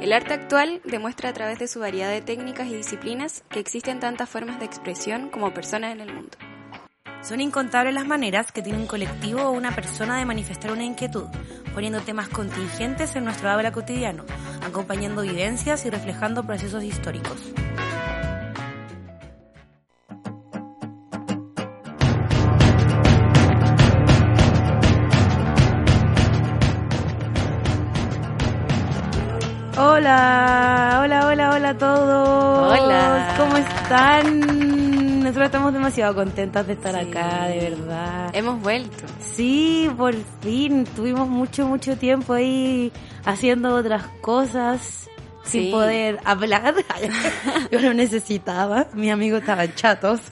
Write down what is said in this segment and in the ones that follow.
El arte actual demuestra a través de su variedad de técnicas y disciplinas que existen tantas formas de expresión como personas en el mundo. Son incontables las maneras que tiene un colectivo o una persona de manifestar una inquietud, poniendo temas contingentes en nuestro habla cotidiano, acompañando vivencias y reflejando procesos históricos. Hola, hola, hola, hola a todos. Hola. ¿Cómo están? Nosotros estamos demasiado contentas de estar Sí. acá, de verdad. Hemos vuelto. Sí, por fin. Tuvimos mucho, mucho tiempo ahí haciendo otras cosas sin poder hablar. Yo lo necesitaba. Mis amigos estaban chatos.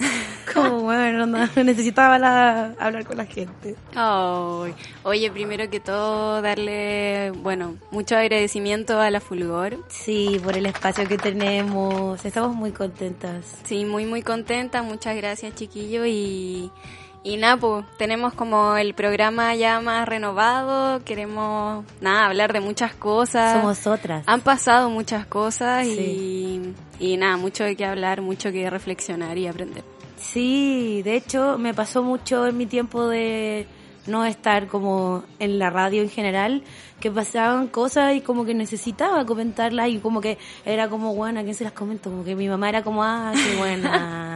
Como, bueno, no, necesitaba la- hablar con la gente. Ay. Oye, primero que todo, darle, bueno, mucho agradecimiento a la Fulgor. Sí, por el espacio que tenemos. Estamos muy contentas. Sí, muy, muy contenta. Muchas gracias, chiquillo. Y, y nada, pues, tenemos como el programa ya más renovado. Queremos, nada, hablar de muchas cosas. Somos otras. Han pasado muchas cosas Sí. y, y nada, mucho de qué hablar, mucho que reflexionar y aprender. Sí, de hecho me pasó mucho en mi tiempo de no estar como en la radio en general, que pasaban cosas y como que necesitaba comentarlas y como que era como, bueno, ¿a quién se las comento? Como que mi mamá era como, ah, qué buena,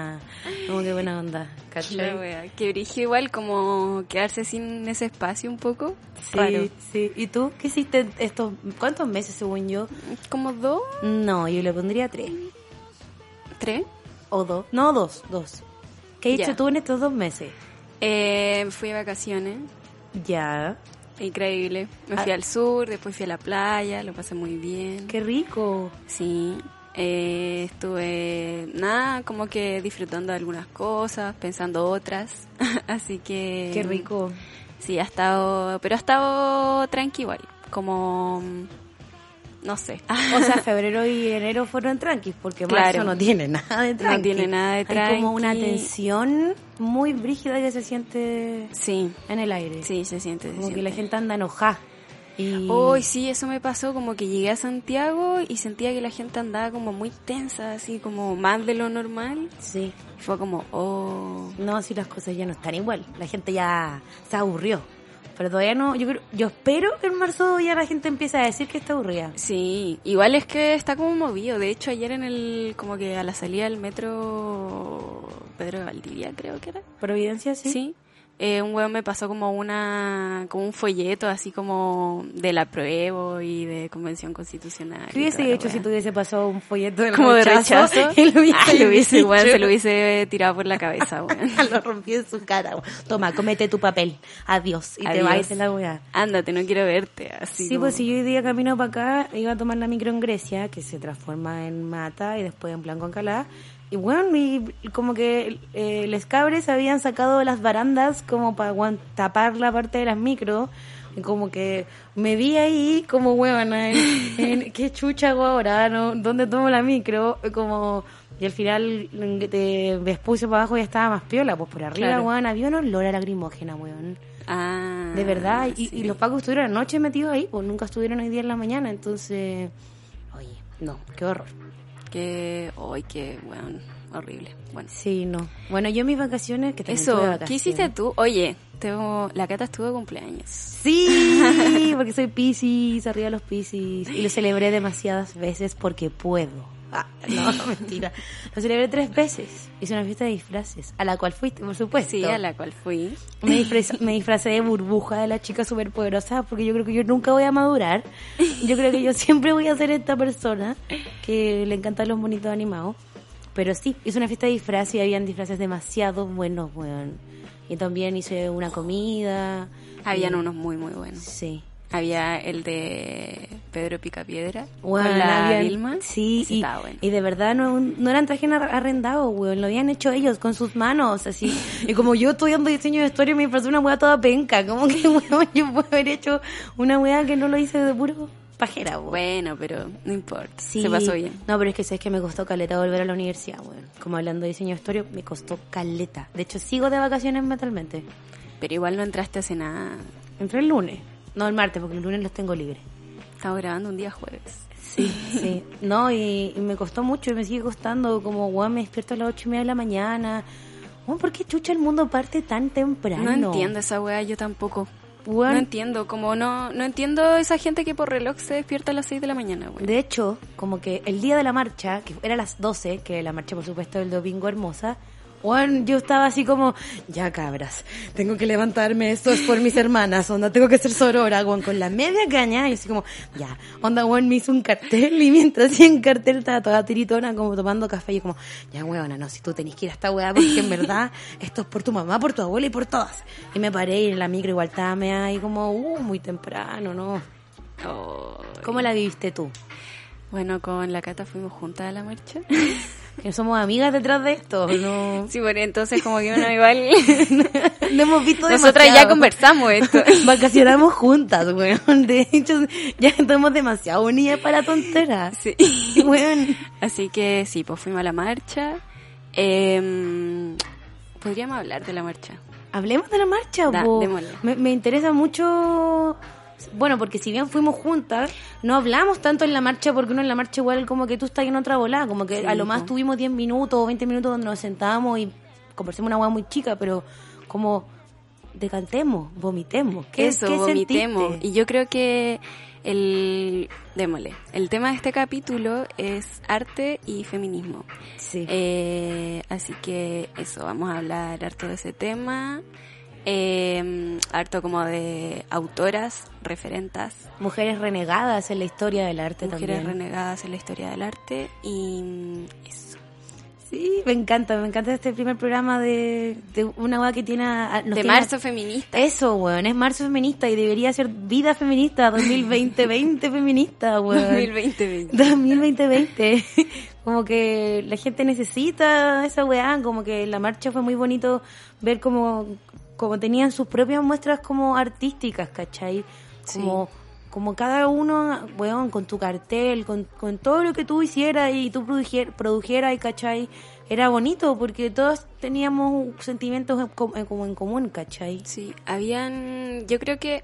como que buena onda, ¿cachai? Que brige igual como quedarse sin ese espacio un poco. Sí, Raro. sí. ¿Y tú qué hiciste estos, cuántos meses según yo? Como dos, No, yo le pondría tres. tres. O dos. No, dos, dos. ¿Qué hiciste tú en estos dos meses? Eh, fui de vacaciones. Ya. Increíble. Me fui Ah. al sur, después fui a la playa, lo pasé muy bien. Qué rico. Sí. Eh, estuve, nada, como que disfrutando de algunas cosas, pensando otras. Así que... Qué rico. Sí, ha estado, pero ha estado tranqui igual, como, no sé. O sea, febrero y enero fueron tranquis, porque Claro. marzo no tiene nada de tranqui. tiene nada de Hay como una tranqui. tensión muy brígida que se siente Sí, en el aire. sí, se siente. se Como que la gente anda enojada. Y... Hoy sí, eso me pasó, como que llegué a Santiago y sentía que la gente andaba como muy tensa, así como más de lo normal. Sí. Y fue como, oh, No, si las cosas ya no están igual. La gente ya se aburrió. Pero todavía no, yo creo, yo espero que en marzo ya la gente empiece a decir que está aburrida. sí, igual es que está como movido. De hecho, ayer en el, como que a la salida del metro Pedro de Valdivia, creo que era. Providencia, sí. Sí. Eh, un weón me pasó como una como un folleto así como de la prueba y de convención constitucional. ¿Qué hubiese hecho si te hubiese pasado un folleto del como de rechazo? rechazo? Y lo hubiese, Ah, lo hubiese, dicho? weón, se lo hubiese tirado por la cabeza, weón. lo rompí en su cara. weón. Toma, comete tu papel. Adiós. Y te vas de la weá. Ándate, no quiero verte. Así Sí, como- pues si yo hoy día camino para acá, iba a tomar la micro en Grecia, que se transforma en Mata y después en Blanco Alcalá. Y bueno, y como que eh, les cabres habían sacado las barandas como para tapar la parte de las micro. Y como que me vi ahí como huevona, en, en qué chucha hago ahora, ¿no? ¿Dónde tomo la micro? Como... Y al final mm, te puse para abajo y estaba más piola, pues por arriba, Claro. weón, había un olor a lacrimógena, weón. Ah, De verdad, y, y los pacos estuvieron anoche metidos ahí, pues nunca estuvieron hoy día en la mañana, entonces, oye, no, qué horror. Que, ay, qué, weón, horrible. Bueno. Sí, no. Bueno, yo en mis vacaciones, que Eso, tuve ¿qué vacaciones. hiciste tú? Oye, tengo, la Cata estuvo de cumpleaños. Sí, porque soy Piscis, arriba los Piscis, y lo celebré demasiadas veces porque puedo. Ah, no, mentira. Lo celebré tres veces. Hice una fiesta de disfraces, a la cual fuiste, por supuesto. Sí, a la cual fui. Me disfracé de burbuja de la chica superpoderosa porque yo creo que yo nunca voy a madurar. Yo creo que yo siempre voy a ser esta persona que le encantan los monitos animados. Pero sí, hice una fiesta de disfraces y habían disfraces demasiado buenos, weón. Y también hice una comida. Habían Y- unos muy, muy buenos. Sí. Había el de Pedro Picapiedra Bueno, con la habían- Vilma. Sí, y, estaba bueno. y de verdad no, no eran trajes ar- arrendados, weón. Lo habían hecho ellos con sus manos, así. Y como yo estudiando diseño de historia, me pareció una weá toda penca. Como que, weón, yo puedo haber hecho una weá que no lo hice de puro pajera, weón. Bueno, pero no importa. Sí. Se pasó bien. No, pero es que sabes que me costó caleta volver a la universidad, weón. Como hablando de diseño de historia, me costó caleta. De hecho, sigo de vacaciones mentalmente. Pero igual no entraste hace nada. Entré el lunes. No, el martes, porque el lunes los tengo libres. Estaba grabando un día jueves. Sí, sí. No, y, y me costó mucho y me sigue costando. Como, weón, me despierto a las ocho y media de la mañana. Weón, ¿por qué chucha el mundo parte tan temprano? No entiendo esa weá, yo tampoco. Weón, No entiendo, como no, no entiendo esa gente que por reloj se despierta a las 6 de la mañana, güey. De hecho, como que el día de la marcha, que era a las 12, que la marcha por supuesto del domingo hermosa, Juan, yo estaba así como, ya cabras, tengo que levantarme, esto es por mis hermanas, onda, tengo que ser sorora, Juan, con la media caña, y así como, ya, onda, Juan me hizo un cartel, y mientras hacía el cartel estaba toda tiritona, como tomando café, y como, ya, huevona, no, si tú tenés que ir a esta hueá, porque en verdad, esto es por tu mamá, por tu abuela y por todas. Y me paré, y en la micro igual estaba ahí como, uh, muy temprano, ¿no? Oh. ¿Cómo la viviste tú? Bueno, con la Cata fuimos juntas a la marcha. Que somos amigas detrás de esto, no... Sí, bueno, entonces como que uno igual... Lo hemos visto Nosotras ya conversamos esto. Vacacionamos juntas, weón. De hecho, ya estamos demasiado unidas para tonteras. Sí. Weón. Así que sí, pues fuimos a la marcha. Eh, Podríamos hablar de la marcha. Hablemos de la marcha, Da, me, me interesa mucho... Bueno, porque si bien fuimos juntas, no hablamos tanto en la marcha porque uno en la marcha igual como que tú estás en otra volada, como que Sí, a lo más tuvimos 10 minutos o 20 minutos donde nos sentábamos y conversamos una hueá muy chica, pero como decantemos, vomitemos. ¿Qué, Eso, qué vomitemos. sentiste? Y yo creo que el... Démosle. El tema de este capítulo es arte y feminismo. Sí. Eh, así que eso, vamos a hablar harto de ese tema. Eh, harto como de autoras, referentas, Mujeres renegadas en la historia del arte mujeres también. renegadas en la historia del arte y eso. Sí, me encanta, me encanta este primer programa de, de una weá que tiene... a- nos de tiene- marzo feminista. Eso, weón, es marzo feminista y debería ser vida feminista, 2020-20 feminista, weón. 2020. 2020 Como que la gente necesita esa weá, como que la marcha fue muy bonito ver como, como tenían sus propias muestras como artísticas, ¿cachai? Sí. Como, como cada uno, weón, con tu cartel, con, con todo lo que tú hicieras y tú produjer- produjeras, ¿cachai? Era bonito porque todos teníamos sentimientos en en- como en común, ¿cachai? Sí, habían, yo creo que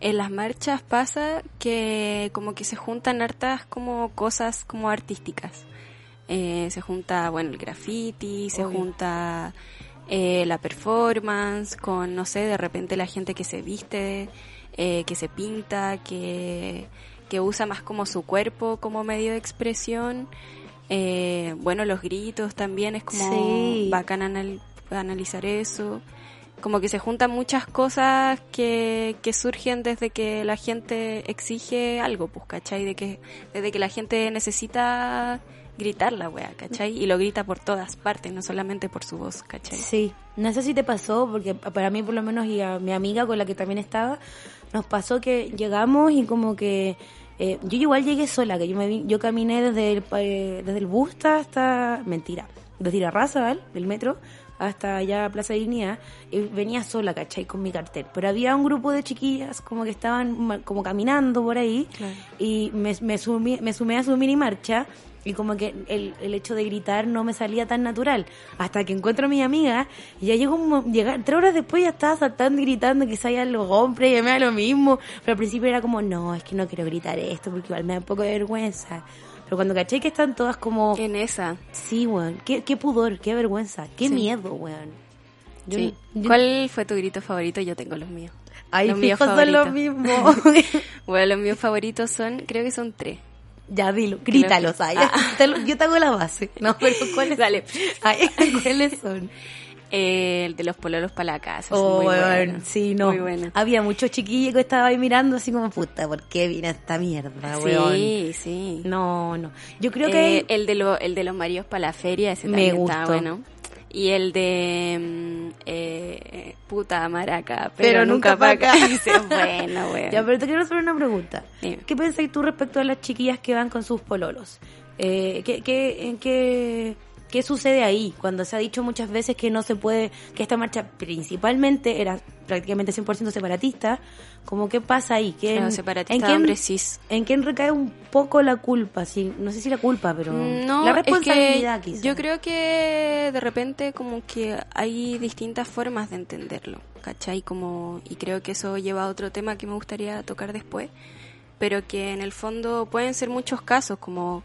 en las marchas pasa que como que se juntan hartas como cosas como artísticas. Eh, se junta, bueno, el graffiti, se junta eh, la performance con, no sé, de repente la gente que se viste, eh, que se pinta, que, que usa más como su cuerpo como medio de expresión. Eh, bueno, los gritos también es como Sí. bacán anal- analizar eso. Como que se juntan muchas cosas que, que surgen desde que la gente exige algo, pues, ¿cachai? De que, desde que la gente necesita gritar la wea, ¿cachai? Y lo grita por todas partes, no solamente por su voz, ¿cachai? Sí, no sé si te pasó, porque para mí por lo menos y a mi amiga con la que también estaba, nos pasó que llegamos y como que eh, yo igual llegué sola, que yo me vi- yo caminé desde el, eh, desde el Busta hasta, mentira, desde Irarrázaval, del metro, hasta allá Plaza Dignidad, y venía sola, ¿cachai? Con mi cartel. Pero había un grupo de chiquillas como que estaban como caminando por ahí, Claro. y me, me, sumí- me sumé a su mini marcha y como que el, el hecho de gritar no me salía tan natural hasta que encuentro a mi amiga y ya llegó un llega- tres horas después ya estaba saltando y gritando que salían los hombres y me da lo mismo pero al principio era como no es que no quiero gritar esto porque igual me da un poco de vergüenza pero cuando caché que están todas como En esa. sí weón qué, qué pudor qué vergüenza qué Sí. miedo weón Yo- Sí. yo- ¿Cuál fue tu grito favorito? Yo tengo los míos. ay los míos son lo favoritos. mismo Bueno, los míos favoritos son, creo que son tres. Ya dilo grítalos ay, Ah. yo te hago la base no pero cuáles Dale. Ay, cuáles son Eh, el de los pololos para la casa. Oh, muy bueno. sí, no. Muy bueno. Había muchos chiquillos que estaba ahí mirando así como, puta, ¿por qué vine a esta mierda, weón? Sí, sí. No, no. Yo creo Eh, que... el de lo, el de los maridos para la feria, ese Me también estaba gustó. bueno. Y el de mm, eh, puta maraca, Pero pero, nunca nunca pa' paca. bueno, weón. Ya, pero te quiero hacer una pregunta. Dime. ¿Qué pensáis tú respecto a las chiquillas que van con sus pololos? Eh, ¿qué, qué, en qué, ¿Qué sucede ahí? Cuando se ha dicho muchas veces que no se puede, que esta marcha principalmente era prácticamente 100% separatista, como qué pasa ahí? ¿Qué, Claro, separatista de hombres cis. ¿En quién recae un poco la culpa? Sí, no sé si la culpa, pero No, la responsabilidad es que quizá. yo creo que de repente como que hay distintas formas de entenderlo, ¿cachai? Como, y creo que eso lleva a otro tema que me gustaría tocar después, pero que en el fondo pueden ser muchos casos, como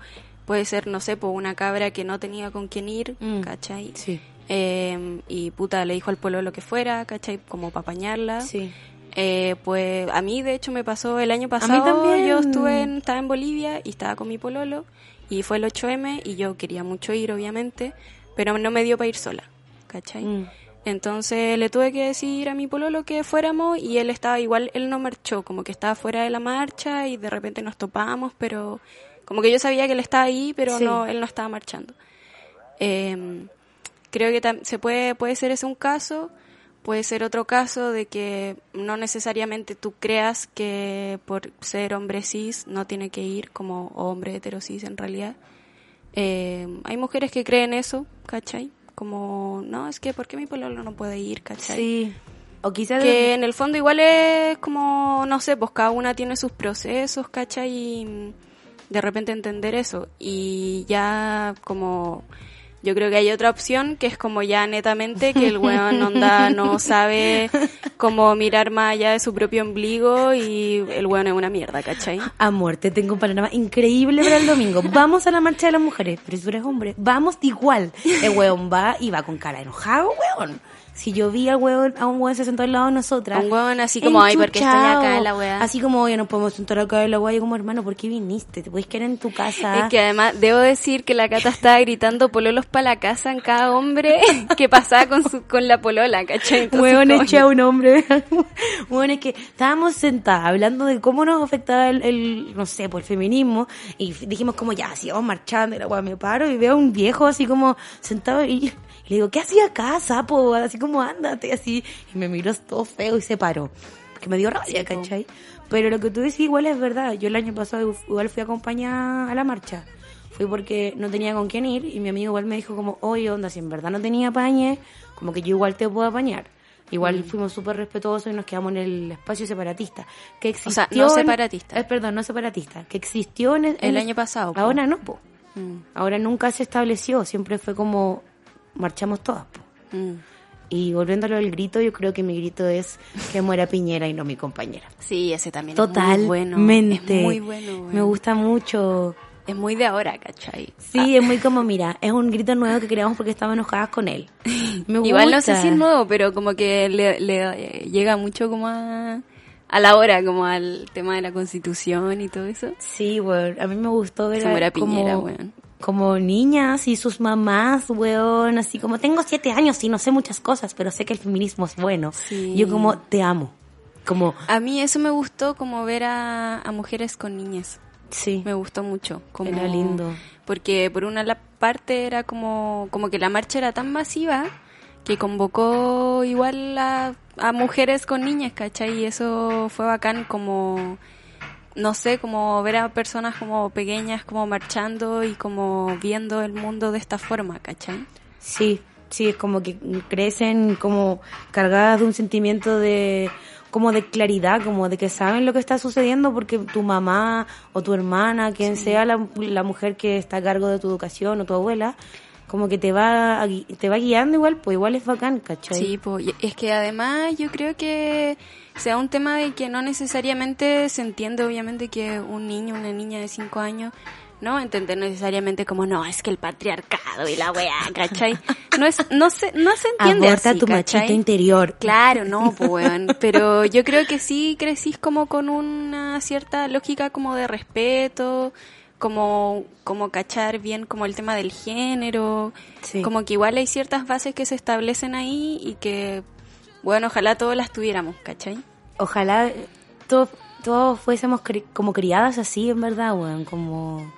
puede ser, no sé, por una cabra que no tenía con quién ir, Mm. ¿cachai? Sí, Eh, y puta, le dijo al polo lo que fuera, ¿cachai? Como para apañarla. sí. Eh, pues a mí de hecho me pasó el año pasado, también. yo estuve en, estaba en Bolivia y estaba con mi pololo y fue el 8M y yo quería mucho ir obviamente, pero no me dio para ir sola, ¿cachai? Mm. Entonces le tuve que decir a mi pololo que fuéramos y él estaba igual, él no marchó, como que estaba fuera de la marcha y de repente nos topamos, pero como que yo sabía que él estaba ahí, pero Sí. no, él no estaba marchando. Eh, creo que se puede, puede ser ese un caso, puede ser otro caso de que no necesariamente tú creas que por ser hombre cis no tiene que ir como hombre hetero cis en realidad. Eh, hay mujeres que creen eso, ¿cachai? Como, no, es que ¿por qué mi pololo no puede ir, ¿cachai? Sí. O quizás Que en el fondo igual es como, no sé, pues cada una tiene sus procesos, ¿cachai? Y de repente entender eso. Y ya como, yo creo que hay otra opción que es como ya netamente que el weón onda no sabe cómo mirar más allá de su propio ombligo y el weón es una mierda, ¿cachai? Amor, te tengo un panorama increíble para el domingo. Vamos a la marcha de las mujeres, pero si tú eres hombre, vamos igual. El weón va y va con cara enojado, weón. Si yo vi al weón, a un weón se sentó al lado de nosotras. Un weón así como, "Ay, ¿por qué estoy acá enchuchado". en la weá? Así como, oye, no podemos sentar acá en la weá. Yo como, hermano, ¿por qué viniste? Te puedes quedar en tu casa. Es que además debo decir que la Cata estaba gritando pololos para la casa en cada hombre que pasaba con su, con la polola, ¿cachai? Como- eché a un hombre. Bueno, es que estábamos sentadas hablando de cómo nos afectaba el, el, no sé, por el feminismo. Y dijimos como, ya, si vamos marchando, y la weá me paro y veo a un viejo así como sentado y le digo, ¿qué hacía acá, sapo? Así como, ándate, así. Y me miró todo feo y se paró. Porque me dio rabia. ¿cachai? Pero lo que tú decís igual es verdad. Yo el año pasado igual fui acompañada a la marcha. Fui porque no tenía con quién ir y mi amigo igual me dijo como, oye, onda, si en verdad no tenía apañe, como que yo igual te puedo apañar. Igual Mm. fuimos súper respetuosos y nos quedamos en el espacio separatista. Que existió sea, no separatista. eh, perdón, no separatista. Que existió en en- El año pasado, po. Ahora no, po. Mm, Ahora nunca se estableció. Siempre fue como, marchamos todas, mm. Y volviendo a lo del grito, yo creo que mi grito es que muera Piñera y no mi compañera. Sí, ese también Totalmente. es muy bueno. Es muy bueno. Me gusta mucho. Es muy de ahora, ¿cachai? Sí, es muy como, mira, es un grito nuevo que creamos porque estamos enojadas con él. Me Igual no gusta. sé si es nuevo, pero como que le, le, eh, llega mucho como a, a la hora, como al tema de la constitución y todo eso. Sí, weón. A mí me gustó ver Se muera como, Piñera, weón. Como niñas y sus mamás, weón. Así como, tengo siete años y no sé muchas cosas, pero sé que el feminismo es bueno. Sí. Yo como, te amo. Como, A mí eso me gustó como ver a, a mujeres con niñas. sí. Me gustó mucho. Como, Era lindo. Porque por una parte era como, como que la marcha era tan masiva que convocó igual a, a mujeres con niñas, ¿cachai? Y eso fue bacán como, no sé, como ver a personas como pequeñas como marchando y como viendo el mundo de esta forma, ¿cachai? Sí, sí, es como que crecen como cargadas de un sentimiento de como de claridad, como de que saben lo que está sucediendo porque tu mamá o tu hermana, quien sea la, la mujer que está a cargo de tu educación o tu abuela, como que te va te va guiando igual, pues igual es bacán, ¿cachai? Sí, y es que además yo creo que sea un tema de que no necesariamente se entiende obviamente que un niño, una niña de 5 años, no entender necesariamente como no, es que el patriarcado y la weá, ¿cachai? No es, no se, no se entiende Aborta así, tu ¿cachai? machito interior. Claro, no, pues weón. Pero yo creo que sí crecís como con una cierta lógica como de respeto, como, como cachar bien como el tema del género, Sí. como que igual hay ciertas bases que se establecen ahí y que, bueno, ojalá todas las tuviéramos, ¿cachai? Ojalá todos fuésemos como criadas así, en verdad, weón, como,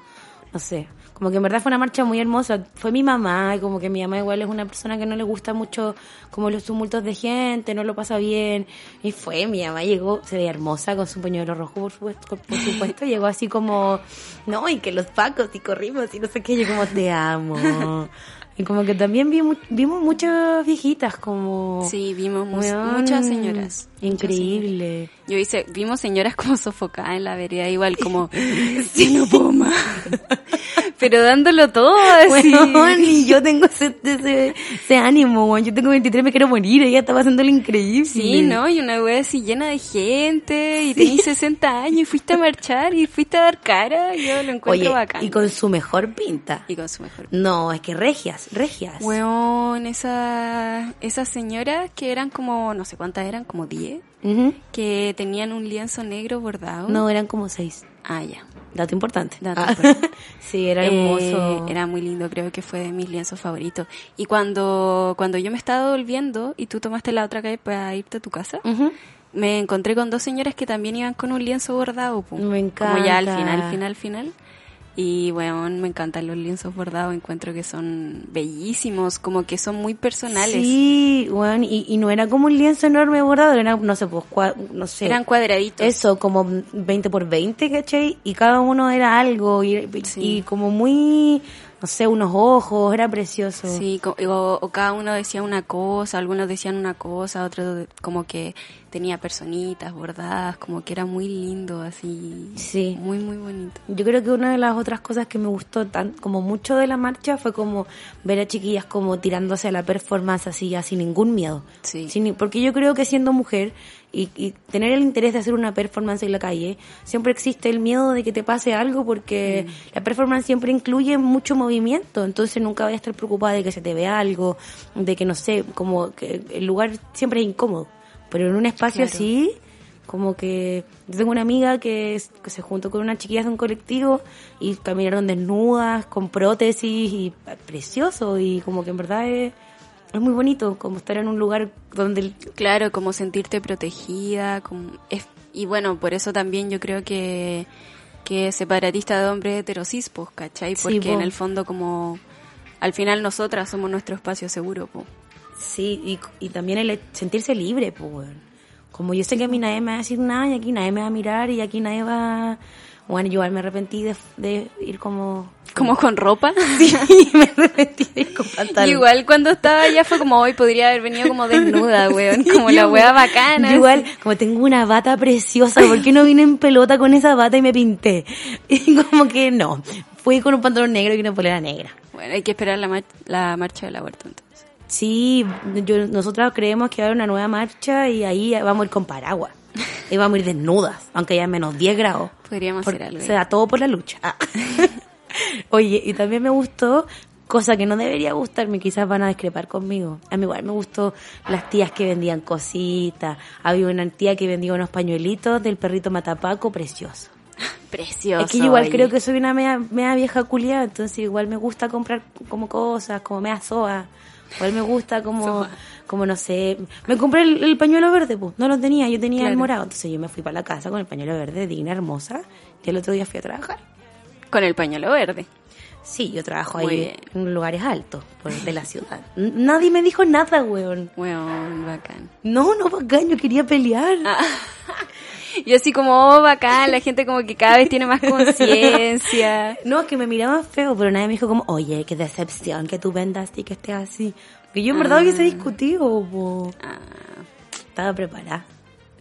no sé, Como que en verdad fue una marcha muy hermosa. Fue mi mamá, y como que mi mamá igual es una persona que no le gusta mucho como los tumultos de gente, no lo pasa bien. Y fue, mi mamá llegó, se veía hermosa con su pañuelo rojo, por supuesto, por supuesto. llegó así como, no, y que los pacos, y corrimos, y no sé qué. Yo como, te amo. Y como que también vimos, vimos muchas viejitas como... Sí, vimos mu- muchas señoras. Increíble. Yo hice, vimos señoras como sofocadas en la vereda, igual como, sí, no puedo más. Pero dándolo todo así. Weón, y yo tengo ese, ese, ese ánimo, weón. Yo tengo 23, me quiero morir. Ella estaba haciendo lo increíble. Sí, ¿no? Y una wea así llena de gente, y tenías 60 años, y fuiste a marchar, y fuiste a dar cara, yo lo encuentro Oye, bacán. y con su mejor pinta. Y con su mejor. No, es que regias, regias. Weón, esa, esas señoras que eran como, no sé cuántas eran, como 10, Ujú. que tenían un lienzo negro bordado. No, eran como seis. Ah, ya. Dato importante. Dato Ah. importante. sí, era Eh, hermoso. era muy lindo, creo que fue de mis lienzos favoritos. Y cuando, cuando yo me estaba volviendo y tú tomaste la otra calle para irte a tu casa, Ujú. me encontré con dos señoras que también iban con un lienzo bordado. po. Me Como ya al encanta. final, final, final. Y bueno, me encantan los lienzos bordados, encuentro que son bellísimos, como que son muy personales. Sí, bueno, y, y no era como un lienzo enorme bordado, era, no sé, pues, cua- no sé. Eran cuadraditos. Eso, como 20 por 20, ¿cachai? Y cada uno era algo, y, Sí. y como muy, no sé, unos ojos, era precioso. Sí, o, o cada uno decía una cosa, algunos decían una cosa, otros como que tenía personitas bordadas, como que era muy lindo, así. Sí. Muy, muy bonito. Yo creo que una de las otras cosas que me gustó tan, como mucho de la marcha fue como ver a chiquillas como tirándose a la performance así ya sin ningún miedo. Sí. Sin- porque yo creo que siendo mujer y, y tener el interés de hacer una performance en la calle, siempre existe el miedo de que te pase algo porque la performance siempre incluye mucho movimiento, entonces nunca vayas a estar preocupada de que se te vea algo, de que no sé, como que el lugar siempre es incómodo. Pero en un espacio Claro. así, como que yo tengo una amiga que, que se juntó con unas chiquillas de un colectivo y caminaron desnudas, con prótesis y precioso y como que en verdad es, es muy bonito como estar en un lugar donde el- Claro, como sentirte protegida, como es- y bueno, por eso también yo creo que, que separatista de hombres heterosis, pues, ¿cachai? Porque po. en el fondo como al final nosotras somos nuestro espacio seguro, pues. sí y, y también el sentirse libre pues como yo sé que a mí nadie me va a decir nada y aquí nadie me va a mirar y aquí nadie va bueno yo igual me arrepentí de, de ir como Como con ropa. sí me arrepentí de ir con pantalón igual cuando estaba allá fue como hoy podría haber venido como desnuda, weón, como la wea bacana. yo igual, como tengo una bata preciosa, ¿por qué no vine en pelota con esa bata y me pinté? Y como que no, fui con un pantalón negro y una polera negra. Bueno, hay que esperar la, mar- la marcha del aborto entonces. Sí, yo, nosotros creemos que va a haber una nueva marcha y ahí vamos a ir con paraguas. Y vamos a ir desnudas, aunque haya menos 10 grados. Podríamos Por- hacer algo. Se da todo por la lucha. Ah. Oye, y también me gustó, cosa que no debería gustarme, quizás van a discrepar conmigo. A mí igual me gustó las tías que vendían cositas. Había una tía que vendía unos pañuelitos del perrito matapaco precioso. Precioso. es que yo igual oye. creo que soy una media, media vieja culiada, entonces igual me gusta comprar como cosas, como media soa. Igual me gusta como, como no sé. Me compré el, el pañuelo verde, pues. No lo tenía, yo tenía el Claro. morado. Entonces yo me fui para la casa con el pañuelo verde, digna, hermosa. Y el otro día fui a trabajar. Con el pañuelo verde. Sí, yo trabajo Muy ahí bien. en lugares altos por, de la ciudad. Nadie me dijo nada, weón. Weón, bacán. No, no, bacán, yo quería pelear. Ah. Y así como, oh, bacán, la gente como que cada vez tiene más conciencia. No, es que me miraban feo, pero nadie me dijo como, oye, qué decepción que tú vendas y que estés así. Porque yo en verdad hubiese discutido, po. Ah, Estaba preparada.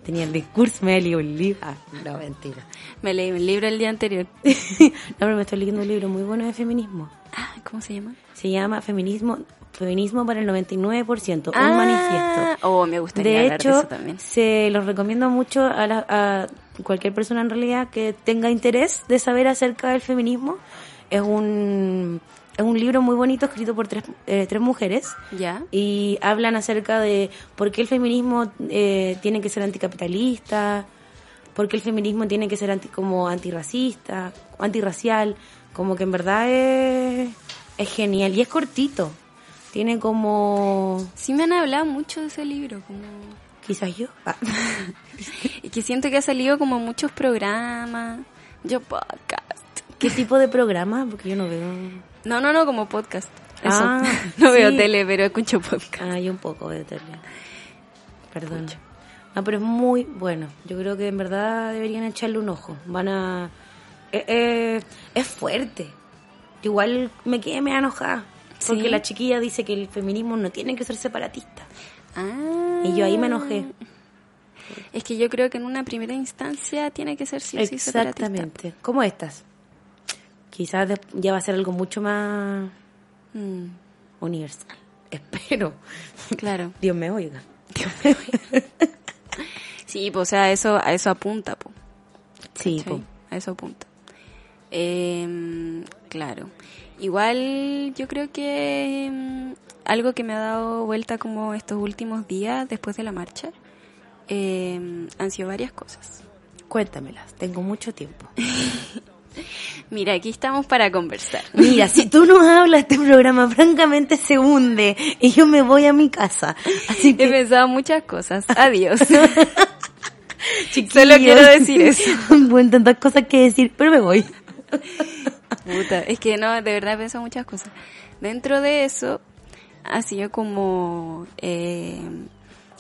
Tenía el discurso, me leí un libro. Ah, no, mentira. me leí un libro el día anterior. no, pero me estoy leyendo un libro muy bueno de feminismo. Ah, ¿cómo se llama? Se llama Feminismo Feminismo para el 99%, Ah, un manifiesto. Oh, me gustaría De hablar de hecho, eso también. se los recomiendo mucho a, la- a cualquier persona en realidad que tenga interés de saber acerca del feminismo. Es un, es un libro muy bonito escrito por tres, eh, tres mujeres ¿Ya? y hablan acerca de por qué el feminismo eh, tiene que ser anticapitalista, por qué el feminismo tiene que ser anti, como antirracista, antirracial, como que en verdad es, es genial y es cortito. Tiene como Sí me han hablado mucho de ese libro, como... quizás yo. Ah. Y que siento que ha salido como muchos programas. Yo podcast. ¿Qué tipo de programa? Porque yo no veo... No, no, no, como podcast. Eso. Ah, no veo sí. tele, pero escucho podcast. Ah, yo un poco de tele. Perdón. No, pero es muy bueno. Yo creo que en verdad deberían echarle un ojo. Van a... eh, eh, es fuerte. Igual me quedé me enojada. Porque ¿Sí? la chiquilla dice que el feminismo no tiene que ser separatista. Ah. Y yo ahí me enojé. Es que yo creo que en una primera instancia tiene que ser sí o sí separatista. Exactamente. Como estas. Quizás ya va a ser algo mucho más Mm, universal. Espero. claro. Dios me oiga. Sí, pues, o sea, eso, a eso apunta, po. Sí, po. A eso apunta. Em, claro. Igual yo creo que em, algo que me ha dado vuelta como estos últimos días después de la marcha em, han sido varias cosas. Cuéntamelas. Tengo mucho tiempo. Mira, aquí estamos para conversar. Mira, si tú no hablas, este programa francamente se hunde y yo me voy a mi casa. Así He que, pensado muchas cosas. Adiós. Solo quiero decir eso. bueno, tantas cosas que decir, pero me voy. Puta, es que no, de verdad pensado muchas cosas. Dentro de eso, ha sido como, eh,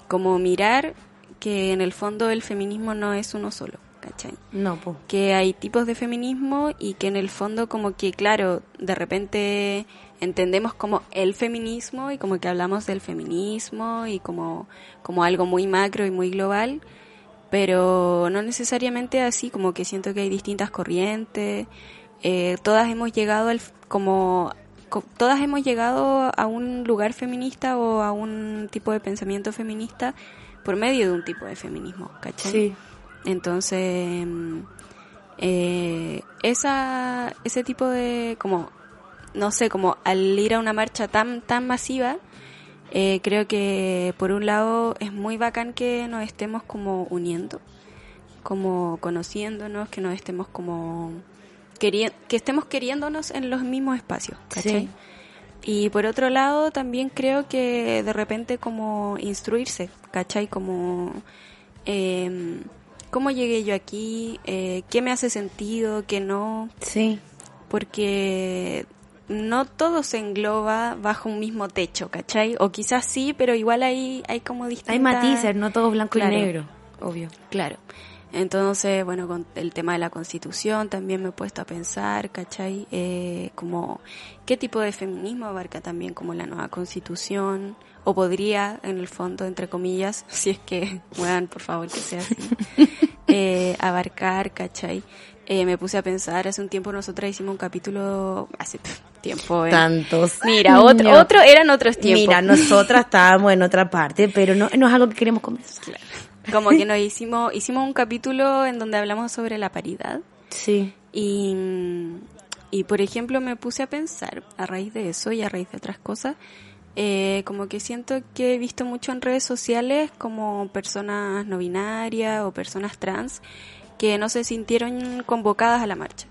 como mirar que en el fondo el feminismo no es uno solo, ¿cachai? No, pues. Que hay tipos de feminismo y que en el fondo como que, claro, de repente entendemos como el feminismo y como que hablamos del feminismo y como, como algo muy macro y muy global, pero no necesariamente así, como que siento que hay distintas corrientes, eh, todas hemos llegado al, como, co- todas hemos llegado a un lugar feminista o a un tipo de pensamiento feminista por medio de un tipo de feminismo, ¿cachai? Sí. Entonces, mm, eh, esa, ese tipo de, como, no sé, como al ir a una marcha tan, tan masiva, eh, creo que por un lado es muy bacán que nos estemos como uniendo, como conociéndonos, que nos estemos como que estemos queriéndonos en los mismos espacios, ¿cachai? Sí. Y por otro lado también creo que de repente como instruirse, ¿cachai? Como eh, cómo llegué yo aquí, eh, qué me hace sentido, qué no, Sí. porque no todo se engloba bajo un mismo techo, ¿cachai? O quizás sí, pero igual hay, hay como distintas... Hay matices, no todo blanco Claro. y negro. Obvio. Claro. Entonces, bueno, con el tema de la constitución también me he puesto a pensar, ¿cachai? Eh, como, ¿qué tipo de feminismo abarca también como la nueva constitución? O podría, en el fondo, entre comillas, si es que, bueno, por favor, que sea así, eh, abarcar, ¿cachai? Eh, me puse a pensar, hace un tiempo nosotras hicimos un capítulo, hace tiempo, eh. Tantos. Mira, otro, No. otro, eran otros tiempos. Mira, nosotras estábamos en otra parte, pero no, no es algo que queremos conversar. Como que nos hicimos, hicimos un capítulo en donde hablamos sobre la paridad. Sí. Y, y por ejemplo, me puse a pensar a raíz de eso y a raíz de otras cosas, eh, como que siento que he visto mucho en redes sociales como personas no binarias o personas trans que no se sintieron convocadas a la marcha.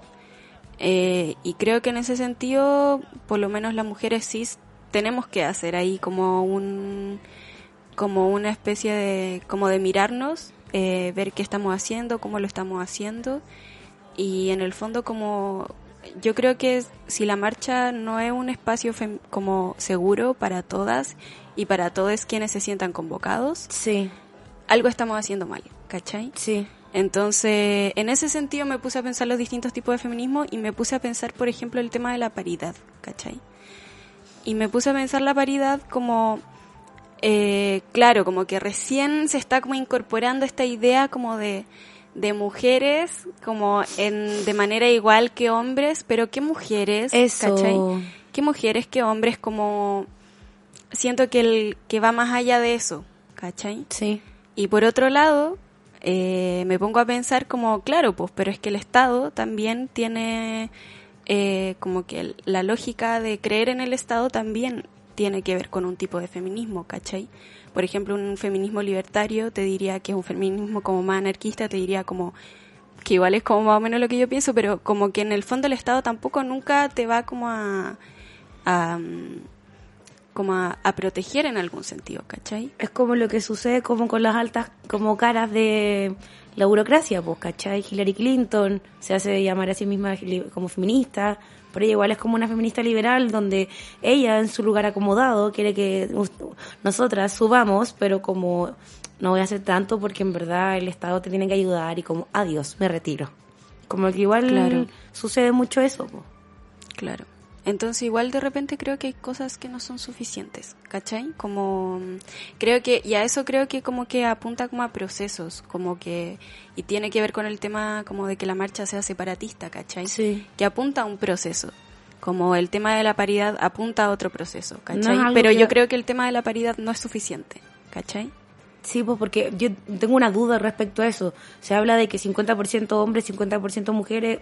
Eh, y creo que en ese sentido, por lo menos las mujeres cis, tenemos que hacer ahí como un como una especie de como de mirarnos, eh, ver qué estamos haciendo, cómo lo estamos haciendo y en el fondo como yo creo que si la marcha no es un espacio fem- como seguro para todas y para todos quienes se sientan convocados, Sí. algo estamos haciendo mal, ¿cachai? Sí. Entonces, en ese sentido me puse a pensar los distintos tipos de feminismo y me puse a pensar, por ejemplo, el tema de la paridad, ¿cachai? Y me puse a pensar la paridad como, eh, claro, como que recién se está como incorporando esta idea como de, de mujeres como en, de manera igual que hombres, pero ¿qué mujeres? Eso. ¿cachai? ¿Qué mujeres, qué hombres? Como siento que, el, que va más allá de eso, ¿cachai? Sí. Y por otro lado, eh, me pongo a pensar como, claro, pues, pero es que el Estado también tiene eh, como que la lógica de creer en el Estado también tiene que ver con un tipo de feminismo, ¿cachai? Por ejemplo, un feminismo libertario te diría que es un feminismo como más anarquista, te diría como que igual es como más o menos lo que yo pienso, pero como que en el fondo el Estado tampoco nunca te va como a, como a, a proteger en algún sentido, ¿cachai? Es como lo que sucede como con las altas como caras de la burocracia, pues, ¿cachai? Hillary Clinton se hace llamar a sí misma como feminista, pero ella igual es como una feminista liberal donde ella en su lugar acomodado quiere que nosotras subamos, pero como no voy a hacer tanto porque en verdad el Estado te tiene que ayudar y como adiós, me retiro. Como que igual Claro. sucede mucho eso. Claro. Entonces igual de repente creo que hay cosas que no son suficientes, ¿cachai? Como mm, creo que, y a eso creo que como que apunta como a procesos, como que, y tiene que ver con el tema como de que la marcha sea separatista, ¿cachai? Sí. Que apunta a un proceso. Como el tema de la paridad apunta a otro proceso, ¿cachai? Pero que- yo creo que el tema de la paridad no es suficiente, ¿cachai? Sí, pues porque yo tengo una duda respecto a eso. Se habla de que 50% hombres, 50% mujeres.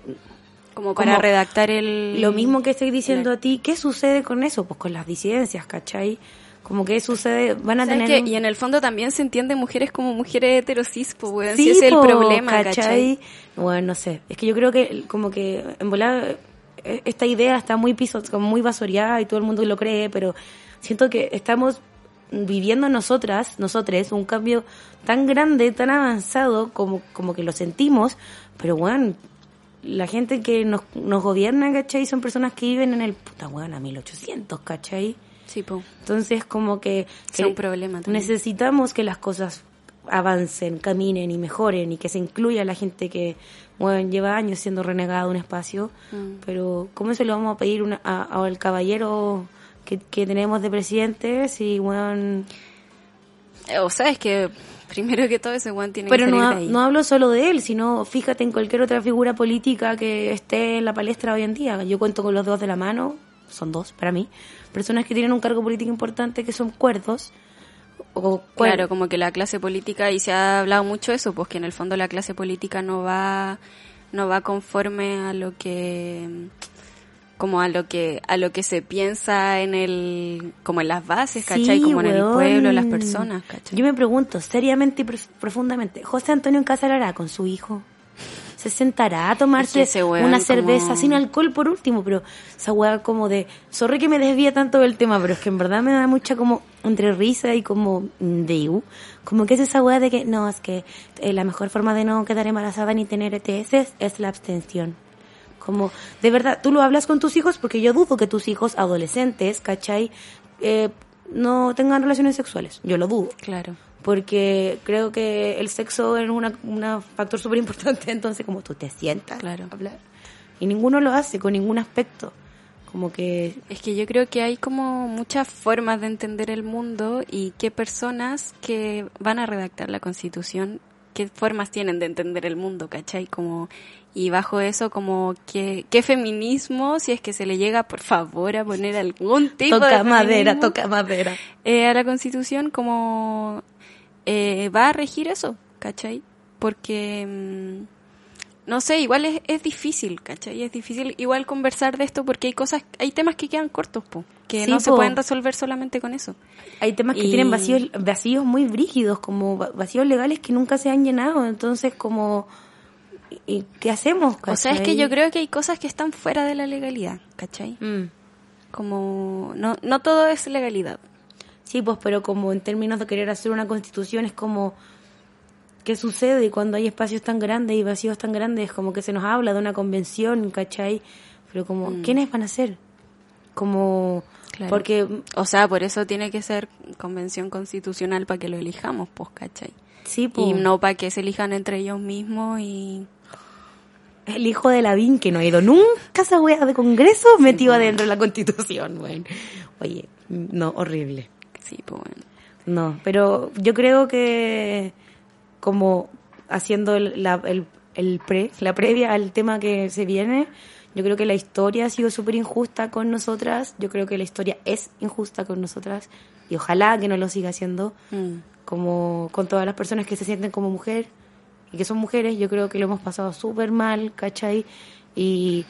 Como para Como redactar el... Lo mismo que estoy diciendo a ti, ¿qué sucede con eso? Pues con las disidencias, ¿cachai? Como que sucede, van a ¿Sabes tener... qué? Y en el fondo también se entiende mujeres como mujeres heterosis, pues, Sí, si ese es el problema, ¿cachai? Bueno, no sé. Es que yo creo que como que en volar eh, esta idea está muy piso, como muy vasoreada y todo el mundo lo cree, pero siento que estamos viviendo nosotras, nosotres, un cambio tan grande, tan avanzado como, como que lo sentimos, pero bueno, la gente que nos, nos gobierna, ¿cachai? Son personas que viven en el puta weón a 1800, ¿cachai? Sí, po. Entonces, como que, Es que un problema también. necesitamos que las cosas avancen, caminen y mejoren y que se incluya la gente que bueno, lleva años siendo renegada un espacio. Mm. Pero, ¿cómo se lo vamos a pedir una- a- al caballero que, que tenemos de presidente si, bueno, Eh, O sea, es que primero que todo ese weón tiene Pero que salir no, de ha- ahí. no hablo solo de él, sino fíjate en cualquier otra figura política que esté en la palestra hoy en día. Yo cuento con los dedos de la mano, son dos para mí, personas que tienen un cargo político importante que son cuerdos. O cuer- Claro, como que la clase política, y se ha hablado mucho eso, pues que en el fondo la clase política no va, no va conforme a lo que, como a lo que, a lo que se piensa en el, como en las bases, ¿cachai? Sí, como en el pueblo, las personas, ¿cachai? Yo me pregunto, seriamente y prof- profundamente, ¿José Antonio Casalará con su hijo? ¿Se sentará a tomarse Es que ese weón una como- cerveza sin alcohol por último? Pero esa weá como de... Sorry que me desvía tanto del tema, pero es que en verdad me da mucha como entre risa y como de iu. Como que es esa weá de que no, es que eh, la mejor forma de no quedar embarazada ni tener ETS es la abstención. Como, de verdad, tú lo hablas con tus hijos porque yo dudo que tus hijos adolescentes, ¿cachai? Eh, no tengan relaciones sexuales. Yo lo dudo. Claro. Porque creo que el sexo es una factor súper importante. Entonces, como tú te sientas Claro. a hablar. Y ninguno lo hace con ningún aspecto. Como que Es que yo creo que hay como muchas formas de entender el mundo y qué personas que van a redactar la constitución, qué formas tienen de entender el mundo, ¿cachai? Como, y bajo eso como qué, qué feminismo, si es que se le llega por favor a poner algún tipo toca de madera, toca madera. eh, a la constitución como eh, va a regir eso, ¿cachai? Porque, mm, no sé, igual es, es difícil, ¿cachai? Es difícil igual conversar de esto porque hay cosas, hay temas que quedan cortos, po, que Sí, no se pueden resolver solamente con eso. Hay temas que tienen vacíos, vacíos muy brígidos, como va- vacíos legales que nunca se han llenado. Entonces, como... ¿y qué hacemos? O sea, es que cachai? yo creo que hay cosas que están fuera de la legalidad, ¿cachai? Mm. Como, no, no todo es legalidad. Sí, pues, pero como en términos de querer hacer una constitución es como qué sucede cuando hay espacios tan grandes y vacíos tan grandes, como que se nos habla de una convención, ¿cachai? Pero como, ¿quiénes van a ser? Como, Claro. porque, O sea, por eso tiene que ser convención constitucional para que lo elijamos, pues, ¿cachai? sí, pues, Y no para que se elijan entre ellos mismos y... el hijo de Lavín que no ha ido nunca a esa wea de congreso metido adentro de la constitución. Oye, no, horrible. Sí, pues bueno. No, pero yo creo que como haciendo el, la, el, el pre, la previa al tema que se viene, yo creo que la historia ha sido súper injusta con nosotras, yo creo que la historia es injusta con nosotras y ojalá que no lo siga siendo Mm. como con todas las personas que se sienten como mujer y que son mujeres, yo creo que lo hemos pasado súper mal, ¿cachai? Y,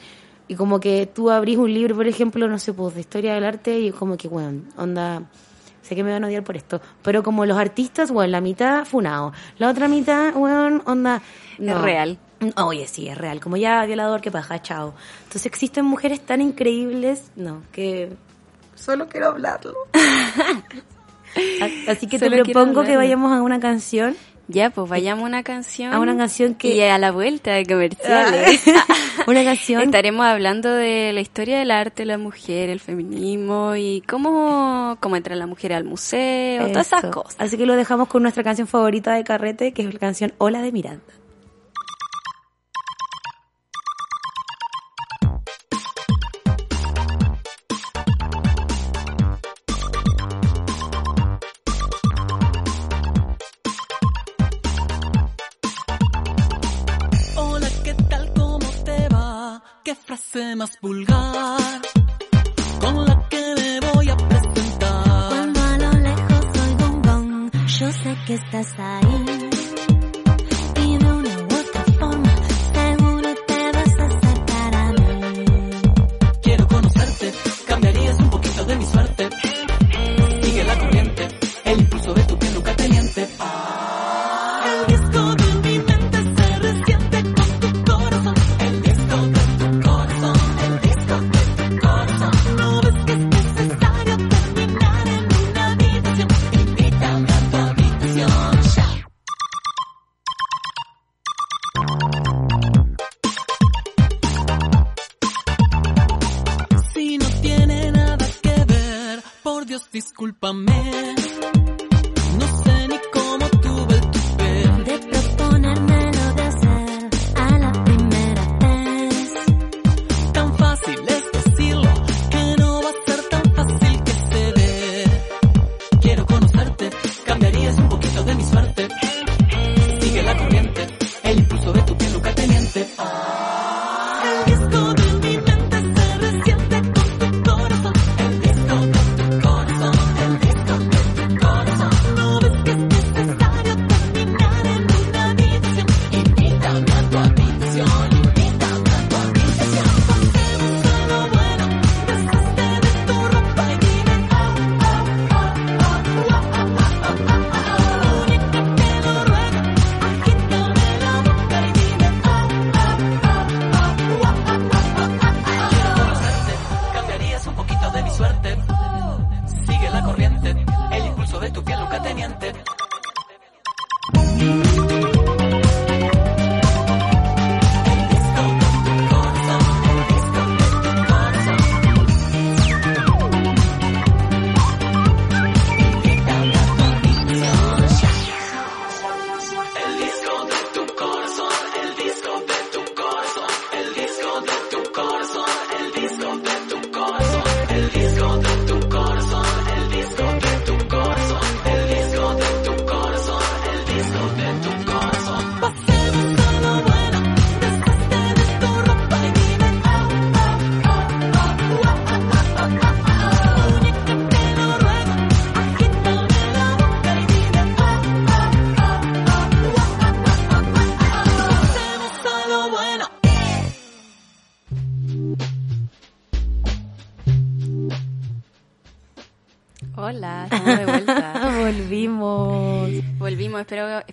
y como que tú abrís un libro, por ejemplo, no sé, pues de historia del arte y como que, bueno, onda, sé que me van a odiar por esto, pero como los artistas, bueno, la mitad funado, la otra mitad, bueno, onda... No. Es real. Oye, sí, es real, como ya violador, que paja, chao. Entonces existen mujeres tan increíbles, no, que Solo quiero hablarlo. Así que te Solo propongo que vayamos a una canción. Ya, pues vayamos a una canción. A una canción que- Y a la vuelta de comerciales. Una canción. Estaremos hablando de la historia del arte, la mujer, el feminismo y cómo, cómo entra la mujer al museo, todas esas cosas. Así que lo dejamos con nuestra canción favorita de Carrete, que es la canción Hola de Miranda. ¿Qué frase más vulgar? Con la que me voy a presentar. Cuando a lo lejos un gong, yo sé que estás ahí.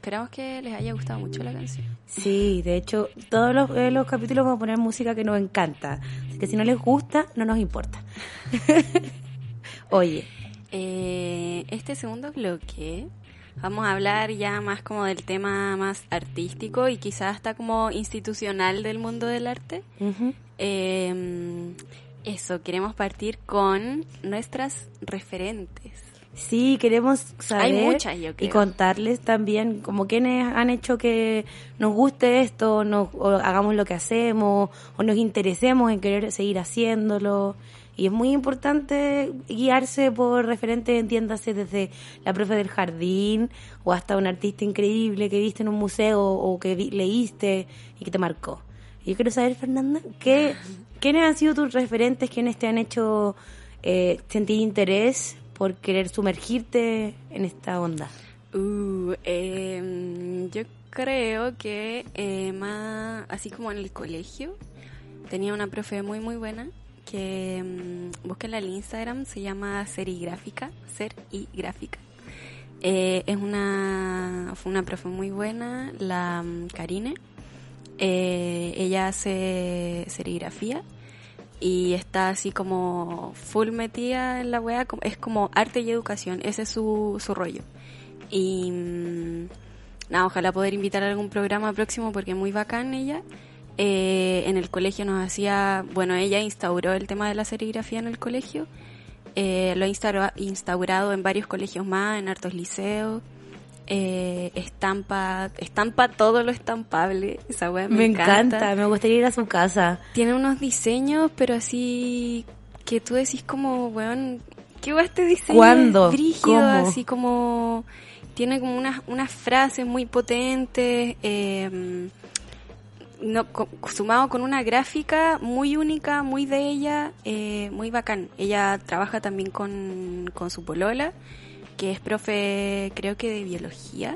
Esperamos que les haya gustado mucho la canción. Sí, de hecho, todos los, eh, los capítulos vamos a poner música que nos encanta. Así que si no les gusta, no nos importa. Oye, Eh, este segundo bloque vamos a hablar ya más como del tema más artístico y quizás hasta como institucional del mundo del arte. Eh, eso, queremos partir con nuestras referentes. Sí, queremos saber Hay muchas, yo y contarles también como quienes han hecho que nos guste esto, nos, o hagamos lo que hacemos, o nos interesemos en querer seguir haciéndolo. Y es muy importante guiarse por referentes, entiéndase, desde la profe del jardín o hasta un artista increíble que viste en un museo o que vi- leíste y que te marcó. Y yo quiero saber, Fernanda, ¿qué, ¿quiénes han sido tus referentes? ¿Quiénes te han hecho eh, sentir interés por querer sumergirte en esta onda? Uh, em, yo creo que eh, más, así como en el colegio, tenía una profe muy muy buena que mm, búsquenla en Instagram, se llama Serigráfica, Ser y Gráfica. Eh, es una, fue una profe muy buena, la mm, Karine. Eh, ella hace serigrafía y está así como full metida en la weá, es como arte y educación, ese es su, su rollo. Y mm, nada, ojalá poder invitar a algún programa próximo porque es muy bacán ella. Eh, en el colegio nos hacía, bueno, ella instauró el tema de la serigrafía en el colegio, eh, lo ha instaura- instaurado en varios colegios más, en hartos liceos. Eh, estampa, estampa todo lo estampable, esa weá me, Me encanta, me gustaría ir a su casa. tiene unos diseños, pero así que tú decís como, weón, ¿qué va este diseño? ¿Cuándo? Brígido, ¿Cómo? así como, tiene como unas, unas frases muy potentes, eh, no, co- sumado con una gráfica muy única, muy de ella, eh, muy bacán. Ella trabaja también con, con su polola, que es profe, creo que de biología.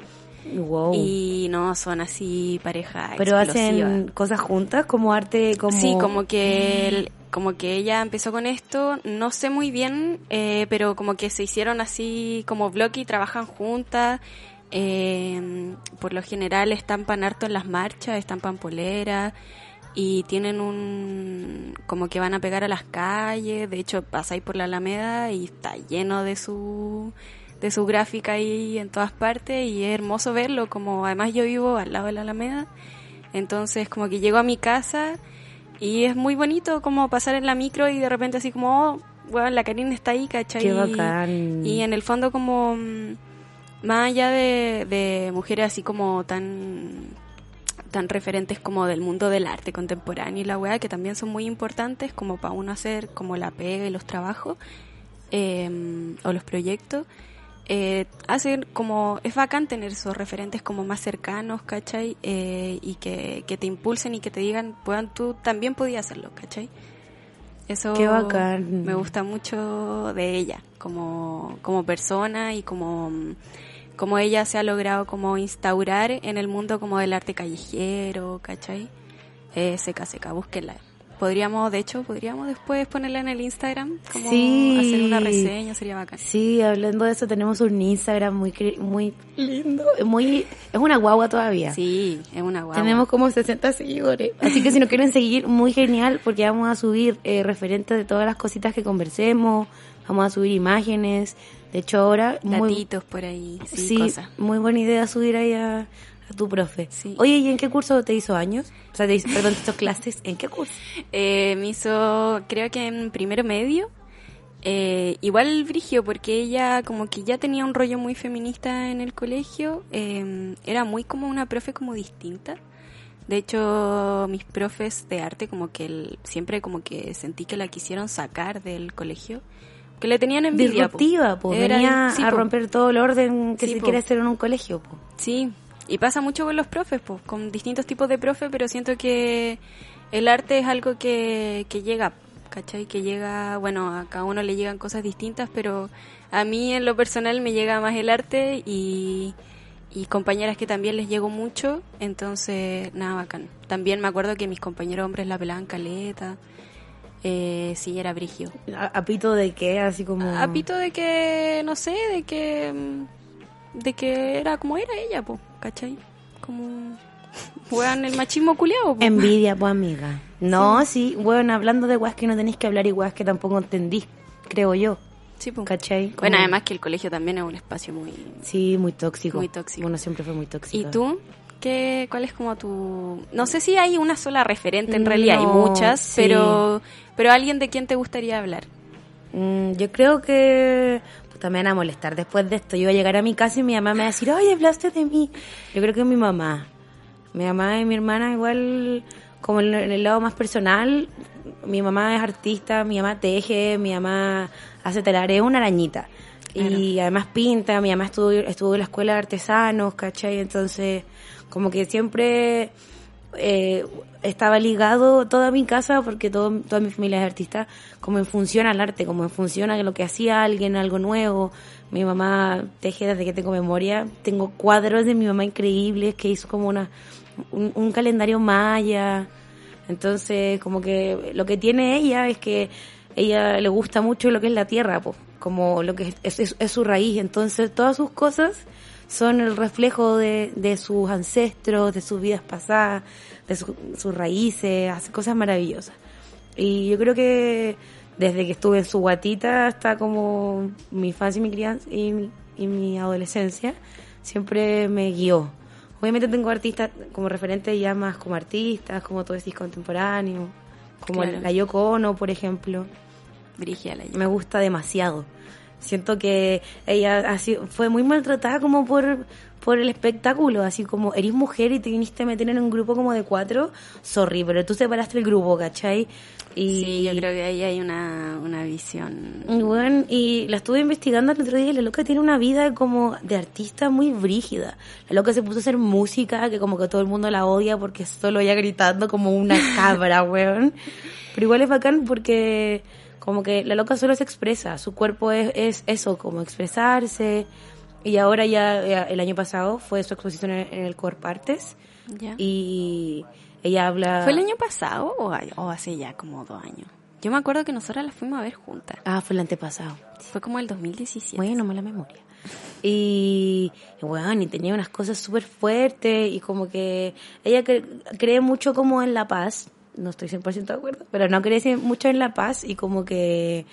Wow. Y no, son así pareja Pero explosiva. hacen cosas juntas, como arte, como... Sí, como que el- como que ella empezó con esto, no sé muy bien, eh, pero como que se hicieron así como bloque y trabajan juntas. eh, por lo general estampan harto en las marchas, estampan polera y tienen un como que van a pegar a las calles. De hecho, pasáis por la Alameda y está lleno de su de su gráfica ahí en todas partes y es hermoso verlo. Como además yo vivo al lado de la Alameda, entonces como que llego a mi casa y es muy bonito como pasar en la micro y de repente así como, oh, bueno, la Karina está ahí, ¿cachai? Qué bacán. Y en el fondo como, mm, más allá de, de mujeres así como tan tan referentes como del mundo del arte contemporáneo y la weá, que también son muy importantes como para uno hacer como la pega y los trabajos eh, o los proyectos. Eh, hacen como, es bacán tener esos referentes como más cercanos, ¿cachai? Eh, y que, que te impulsen y que te digan, puedan, tú también podías hacerlo, ¿cachai? Eso Qué bacán. me gusta mucho de ella, como, como persona y como, como ella se ha logrado como instaurar en el mundo como del arte callejero, ¿cachai? Eh, seca, seca, búsquenla. Podríamos, de hecho, podríamos después ponerla en el Instagram, como Sí. hacer una reseña, sería bacán. Sí, hablando de eso, tenemos un Instagram muy cre- muy lindo, muy es una guagua todavía. Sí, es una guagua. Tenemos como 60 seguidores. Así que si nos quieren seguir, muy genial, porque vamos a subir eh, referentes de todas las cositas que conversemos, vamos a subir imágenes. De hecho, ahora, muy, por ahí, sí, sí, cosas. muy buena idea subir ahí a tu profe. Sí. Oye, ¿y en qué curso te hizo años? O sea, te hizo, perdón, te hizo clases. ¿En qué curso? Eh, me hizo, creo que en primero medio, eh, igual Brigio, porque ella como que ya tenía un rollo muy feminista en el colegio, eh, era muy como una profe como distinta. De hecho, mis profes de arte como que el- siempre como que sentí que la quisieron sacar del colegio, que le tenían envidia. po. Disruptiva. Era Venía sí, a po. romper todo el orden que Sí, se po. quiere hacer en un colegio. Sí, y pasa mucho con los profes, pues, con distintos tipos de profes, pero siento que el arte es algo que, que llega, ¿cachai? Que llega, bueno, a cada uno le llegan cosas distintas, pero a mí en lo personal me llega más el arte y, y compañeras que también les llegó mucho, entonces, nada, bacán. También me acuerdo que mis compañeros hombres la pelaban caleta, eh, sí, era brigio. ¿A, pito de qué? Así como... A pito de que, no sé, de que. de que era como era ella, po, ¿cachai? Como. Weón, el machismo culiado, po. Envidia, pues amiga. No, sí, bueno, hablando de weas que no tenéis que hablar y weas que tampoco entendís, creo yo. Sí, po. ¿Cachai? Como- Bueno, además que el colegio también es un espacio muy. Sí, muy tóxico. Muy tóxico. Uno siempre fue muy tóxico. ¿Y tú? ¿Qué, ¿Cuál es como tu.? No sé si hay una sola referente, en realidad hay muchas, sí. pero. Pero alguien de quien te gustaría hablar. Mm, yo creo que... Puta, me van a molestar después de esto. Yo iba a llegar a mi casa y mi mamá me va a decir, oye, hablaste de mí. Yo creo que mi mamá. Mi mamá y mi hermana igual, como en el lado más personal, mi mamá es artista, mi mamá teje, mi mamá hace telar, es una arañita. Y además pinta, mi mamá estuvo, estuvo en la escuela de artesanos, ¿cachai? Entonces, como que siempre eh, estaba ligado toda mi casa, porque todo, toda mi familia es artista, como en función al arte, como en función a lo que hacía alguien, algo nuevo. Mi mamá teje desde que tengo memoria. Tengo cuadros de mi mamá increíbles que hizo como una un, calendario maya. Entonces, como que lo que tiene ella es que ella le gusta mucho lo que es la tierra, po, como lo que es, es- es su raíz. Entonces, todas sus cosas son el reflejo de, de sus ancestros, de sus vidas pasadas, de su- sus raíces, hace cosas maravillosas. Y yo creo que desde que estuve en su guatita hasta como mi infancia y mi crianza y mi, y mi adolescencia, siempre me guió. Obviamente tengo artistas como referente ya más como artistas, como todo decís contemporáneo, como Claro. la Yoko Ono, por ejemplo Brigia la me gusta demasiado. Siento que ella así fue muy maltratada como por, por el espectáculo, así como eres mujer y te viniste a meter en un grupo como de cuatro, sorry, pero tú separaste el grupo, ¿cachai? Y, Sí, yo creo que ahí hay una, una visión. bueno, y la estuve investigando el otro día y la loca tiene una vida como de artista muy brígida. La loca se puso a hacer música que como que todo el mundo la odia porque solo ella gritando como una cabra, weón. Pero igual es bacán porque como que la loca solo se expresa, su cuerpo es, es eso, como expresarse. Y ahora ya, ya el año pasado fue su exposición en, en el Corp Artes ¿Ya? y ella habla... ¿Fue el año pasado o, o hace ya como dos años? Yo me acuerdo que nosotras la fuimos a ver juntas. Ah, fue el antepasado. Fue como el 2017. Bueno, mala memoria. Y, y bueno, y tenía unas cosas súper fuertes y como que ella cre- cree mucho como en la paz. No estoy 100% de acuerdo, pero no cree cien- mucho en la paz y como que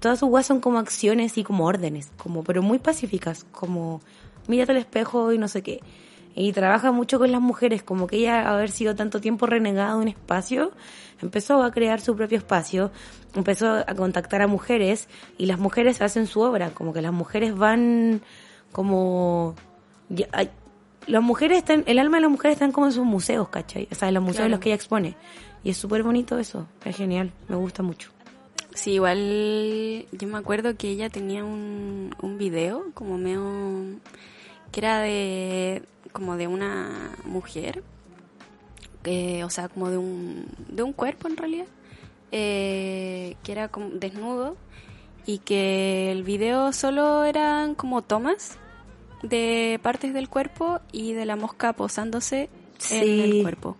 todas sus weas son como acciones y como órdenes, como pero muy pacíficas, como mírate al espejo y no sé qué. Y trabaja mucho con las mujeres, como que ella, haber sido tanto tiempo renegada de un espacio, empezó a crear su propio espacio, empezó a contactar a mujeres y las mujeres hacen su obra, como que las mujeres van como... las mujeres están, el alma de las mujeres están como en sus museos, ¿cachai? O sea, en los museos en los que ella expone. Y es súper bonito eso, es genial, me gusta mucho. Sí, igual yo me acuerdo que ella tenía un, un video como medio que era de como de una mujer, eh, o sea, como de un de un cuerpo en realidad, eh, que era como desnudo y que el video solo eran como tomas de partes del cuerpo y de la mosca posándose en el cuerpo.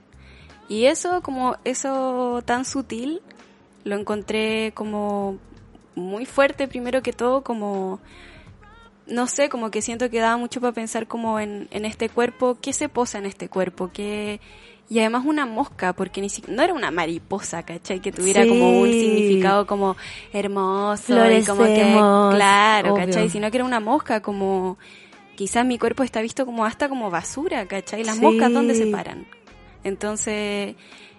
Y eso, como eso tan sutil, lo encontré como muy fuerte, primero que todo, como, no sé, como que siento que daba mucho para pensar como en, en este cuerpo, qué se posa en este cuerpo, qué... Y además una mosca, porque ni siquiera, no era una mariposa, ¿cachai? Que tuviera Sí. como un significado como hermoso y como que, claro, obvio. ¿cachai? Sino que era una mosca como, quizás mi cuerpo está visto como hasta como basura, ¿cachai? Las Sí. moscas, ¿dónde se paran? Entonces,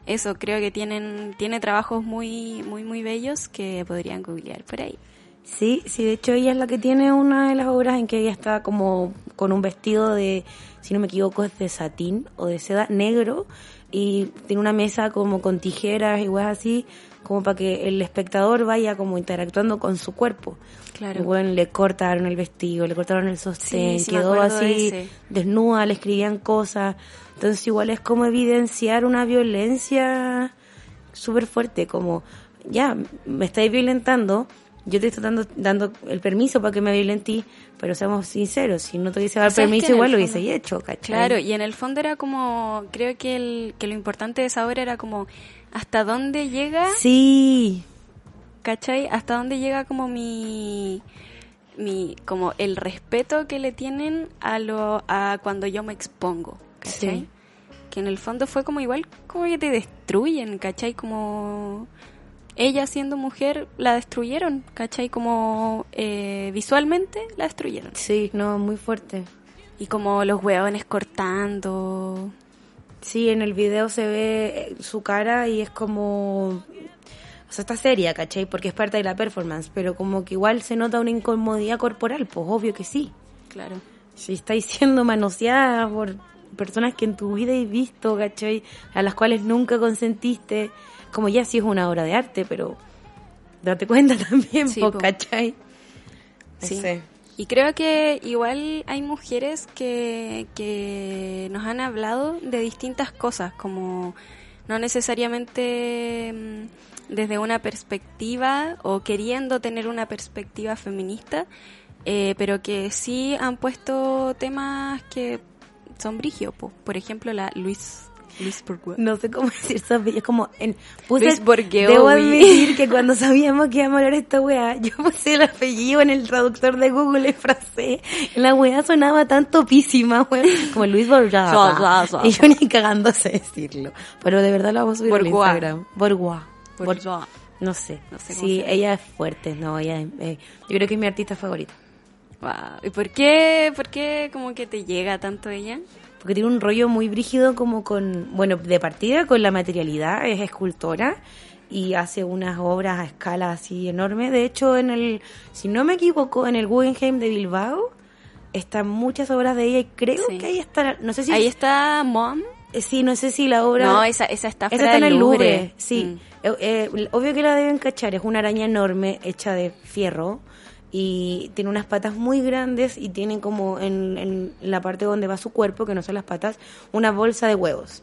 eso, creo que tienen, tiene trabajos muy, muy, muy bellos que podrían googlear por ahí. Sí, sí, de hecho ella es la que tiene una de las obras en que ella está como con un vestido de, si no me equivoco, es de satín o de seda negro y tiene una mesa como con tijeras y weas así, como para que el espectador vaya como interactuando con su cuerpo. Claro. Y bueno, le cortaron el vestido, le cortaron el sostén, Sí, sí me quedó de así desnuda, le escribían cosas. Entonces igual es como evidenciar una violencia súper fuerte, como ya, me estáis violentando, yo te estoy dando, dando el permiso para que me violentí, pero seamos sinceros, si no te hubiese dado el permiso en el igual lo hubiese hecho, ¿cachai? Claro, y en el fondo era como, creo que, el, que lo importante de esa obra era como, hasta dónde llega, Sí, ¿cachai? Hasta dónde llega como mi, mi, como el respeto que le tienen a lo, a cuando yo me expongo, ¿cachai? Sí. Que en el fondo fue como igual, como que te destruyen, ¿cachai? Como ella siendo mujer la destruyeron, ¿cachai? Como eh, visualmente la destruyeron. sí, no, muy fuerte. Y como los hueones cortando. Sí, en el video se ve eh, su cara y es como... O sea, está seria, ¿cachai? Porque es parte de la performance, pero como que igual se nota una incomodidad corporal, pues obvio que sí. Claro. Si estáis siendo manoseada por personas que en tu vida has visto, ¿cachai? A las cuales nunca consentiste, como ya sí es una obra de arte, pero date cuenta también, Sí, po, po. ¿cachai? No Sí. Y creo que igual hay mujeres que, que nos han hablado de distintas cosas, como no necesariamente mm, desde una perspectiva o queriendo tener una perspectiva feminista, eh, pero que sí han puesto temas que son brigios. po. Por ejemplo, la Luis. No sé cómo decir su apellido, es como en... Puse, Luis debo admitir que cuando sabíamos que íbamos a hablar esta weá, yo puse el apellido en el traductor de Google en francés. La weá sonaba tan topísima, weá, como Luis suá, Y yo ni cagándose decirlo. Pero de verdad lo vamos a subir Bourgeois. Instagram. Bourgeois. Bourgeois. No sé. No sé cómo sí, ella es fuerte, no, ella es, eh, yo creo que es mi artista favorita. Wow. ¿Y por qué, por qué como que te llega tanto ella? Porque tiene un rollo muy brígido como con, bueno, de partida con la materialidad, es escultora y hace unas obras a escala así enorme. De hecho, en el, si no me equivoco, en el Guggenheim de Bilbao están muchas obras de ella y creo Sí. que ahí está, no sé si... Ahí está Mom. eh, Sí, no sé si la obra... No, esa, esa está Esa fuera está en el Louvre. Louvre, sí. Mm. Eh, eh, obvio que la deben cachar, es una araña enorme hecha de fierro y tiene unas patas muy grandes y tiene como en, en la parte donde va su cuerpo, que no son las patas, una bolsa de huevos.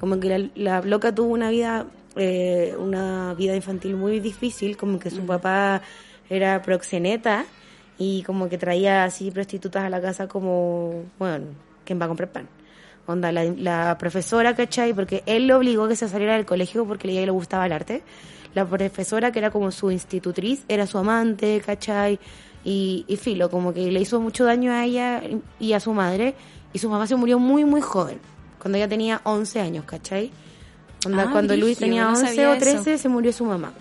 Como que la, la loca tuvo una vida, eh, una vida infantil muy difícil, como que Mm. su papá era proxeneta y como que traía así prostitutas a la casa como, bueno, ¿quién va a comprar pan? Onda, la, la profesora, ¿cachai? Porque él le obligó a que se saliera del colegio porque a ella le gustaba el arte. La profesora, que era como su institutriz, era su amante, ¿cachai? Y, y filo, como que le hizo mucho daño a ella y a su madre. Y su mamá se murió muy, muy joven, cuando ella tenía 11 años, ¿cachai? Onda, Ah, cuando Luis tenía no 11 sabía o eso. 13 se murió su mamá.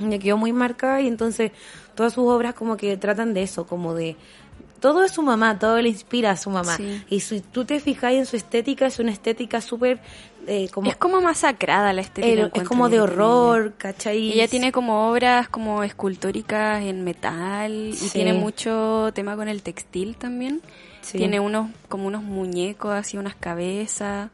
Me quedó muy marcada y entonces todas sus obras como que tratan de eso, como de... Todo es su mamá, todo le inspira a su mamá. Sí. Y si tú te fijas en su estética, es una estética súper... eh, como, Es como masacrada la estética. es como de horror, ¿cachai? ella. Tiene como obras como escultóricas en metal y tiene mucho tema con el textil también. Sí. Tiene unos como unos muñecos, así unas cabezas.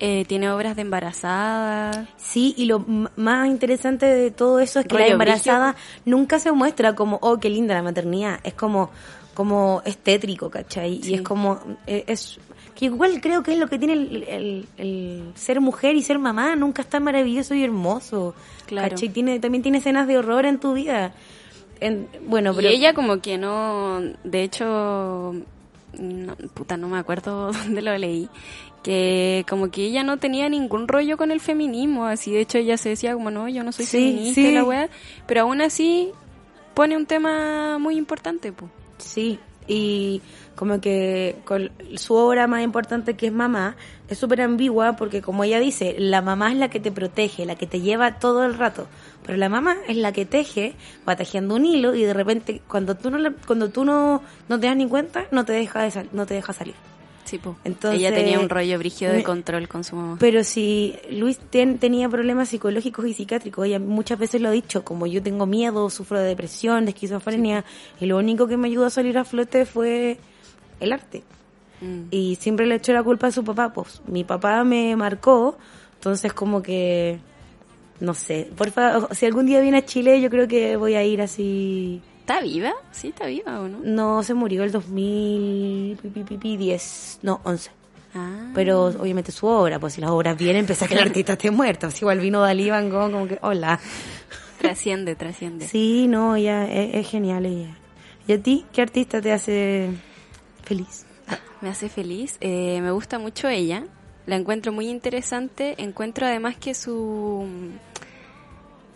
Eh, tiene obras de embarazada. Sí, y lo más interesante de todo eso es que la embarazada nunca se muestra como, oh, qué linda la maternidad. Es como, como es tétrico, ¿cachai? Sí. Y es como, eh, es que igual creo que es lo que tiene el, el- el ser mujer y ser mamá. Nunca es tan maravilloso y hermoso. Claro. ¿cachai? Tiene, también tiene escenas de horror en tu vida. En- bueno, pero... Y ella como que no, de hecho, no, puta, no me acuerdo dónde lo leí, que como que ella no tenía ningún rollo con el feminismo, así de hecho ella se decía como no, yo no soy Sí, feminista sí. y la weá, pero aún así pone un tema muy importante, pues. Sí, y como que con su obra más importante que es Mamá es súper ambigua porque como ella dice, la mamá es la que te protege, la que te lleva todo el rato, pero la mamá es la que teje, va tejiendo un hilo y de repente cuando tú no cuando tú no, no te das ni cuenta, no te deja de no te deja salir. Sí. Entonces, ella tenía un rollo brígido de control con su mamá. Pero si Luis ten- tenía problemas psicológicos y psiquiátricos, ella muchas veces lo ha dicho, como yo tengo miedo, sufro de depresión, de esquizofrenia, y lo único que me ayudó a salir a flote fue el arte. Mm. Y siempre le echo la culpa a su papá, pues mi papá me marcó, entonces como que, no sé, porfa, si algún día viene a Chile yo creo que voy a ir así... ¿Está viva? Sí, está viva o no? No, se murió el 2010, no, 11. Ah. Pero obviamente su obra, pues si las obras vienen, pese a que el artista esté muerto. Si igual vino Dalí Van Gogh, como que, hola. Trasciende, trasciende. Sí, no, ella es, es genial ella. ¿Y a ti qué artista te hace feliz? Me hace feliz. Eh, me gusta mucho ella. La encuentro muy interesante. Encuentro además que su...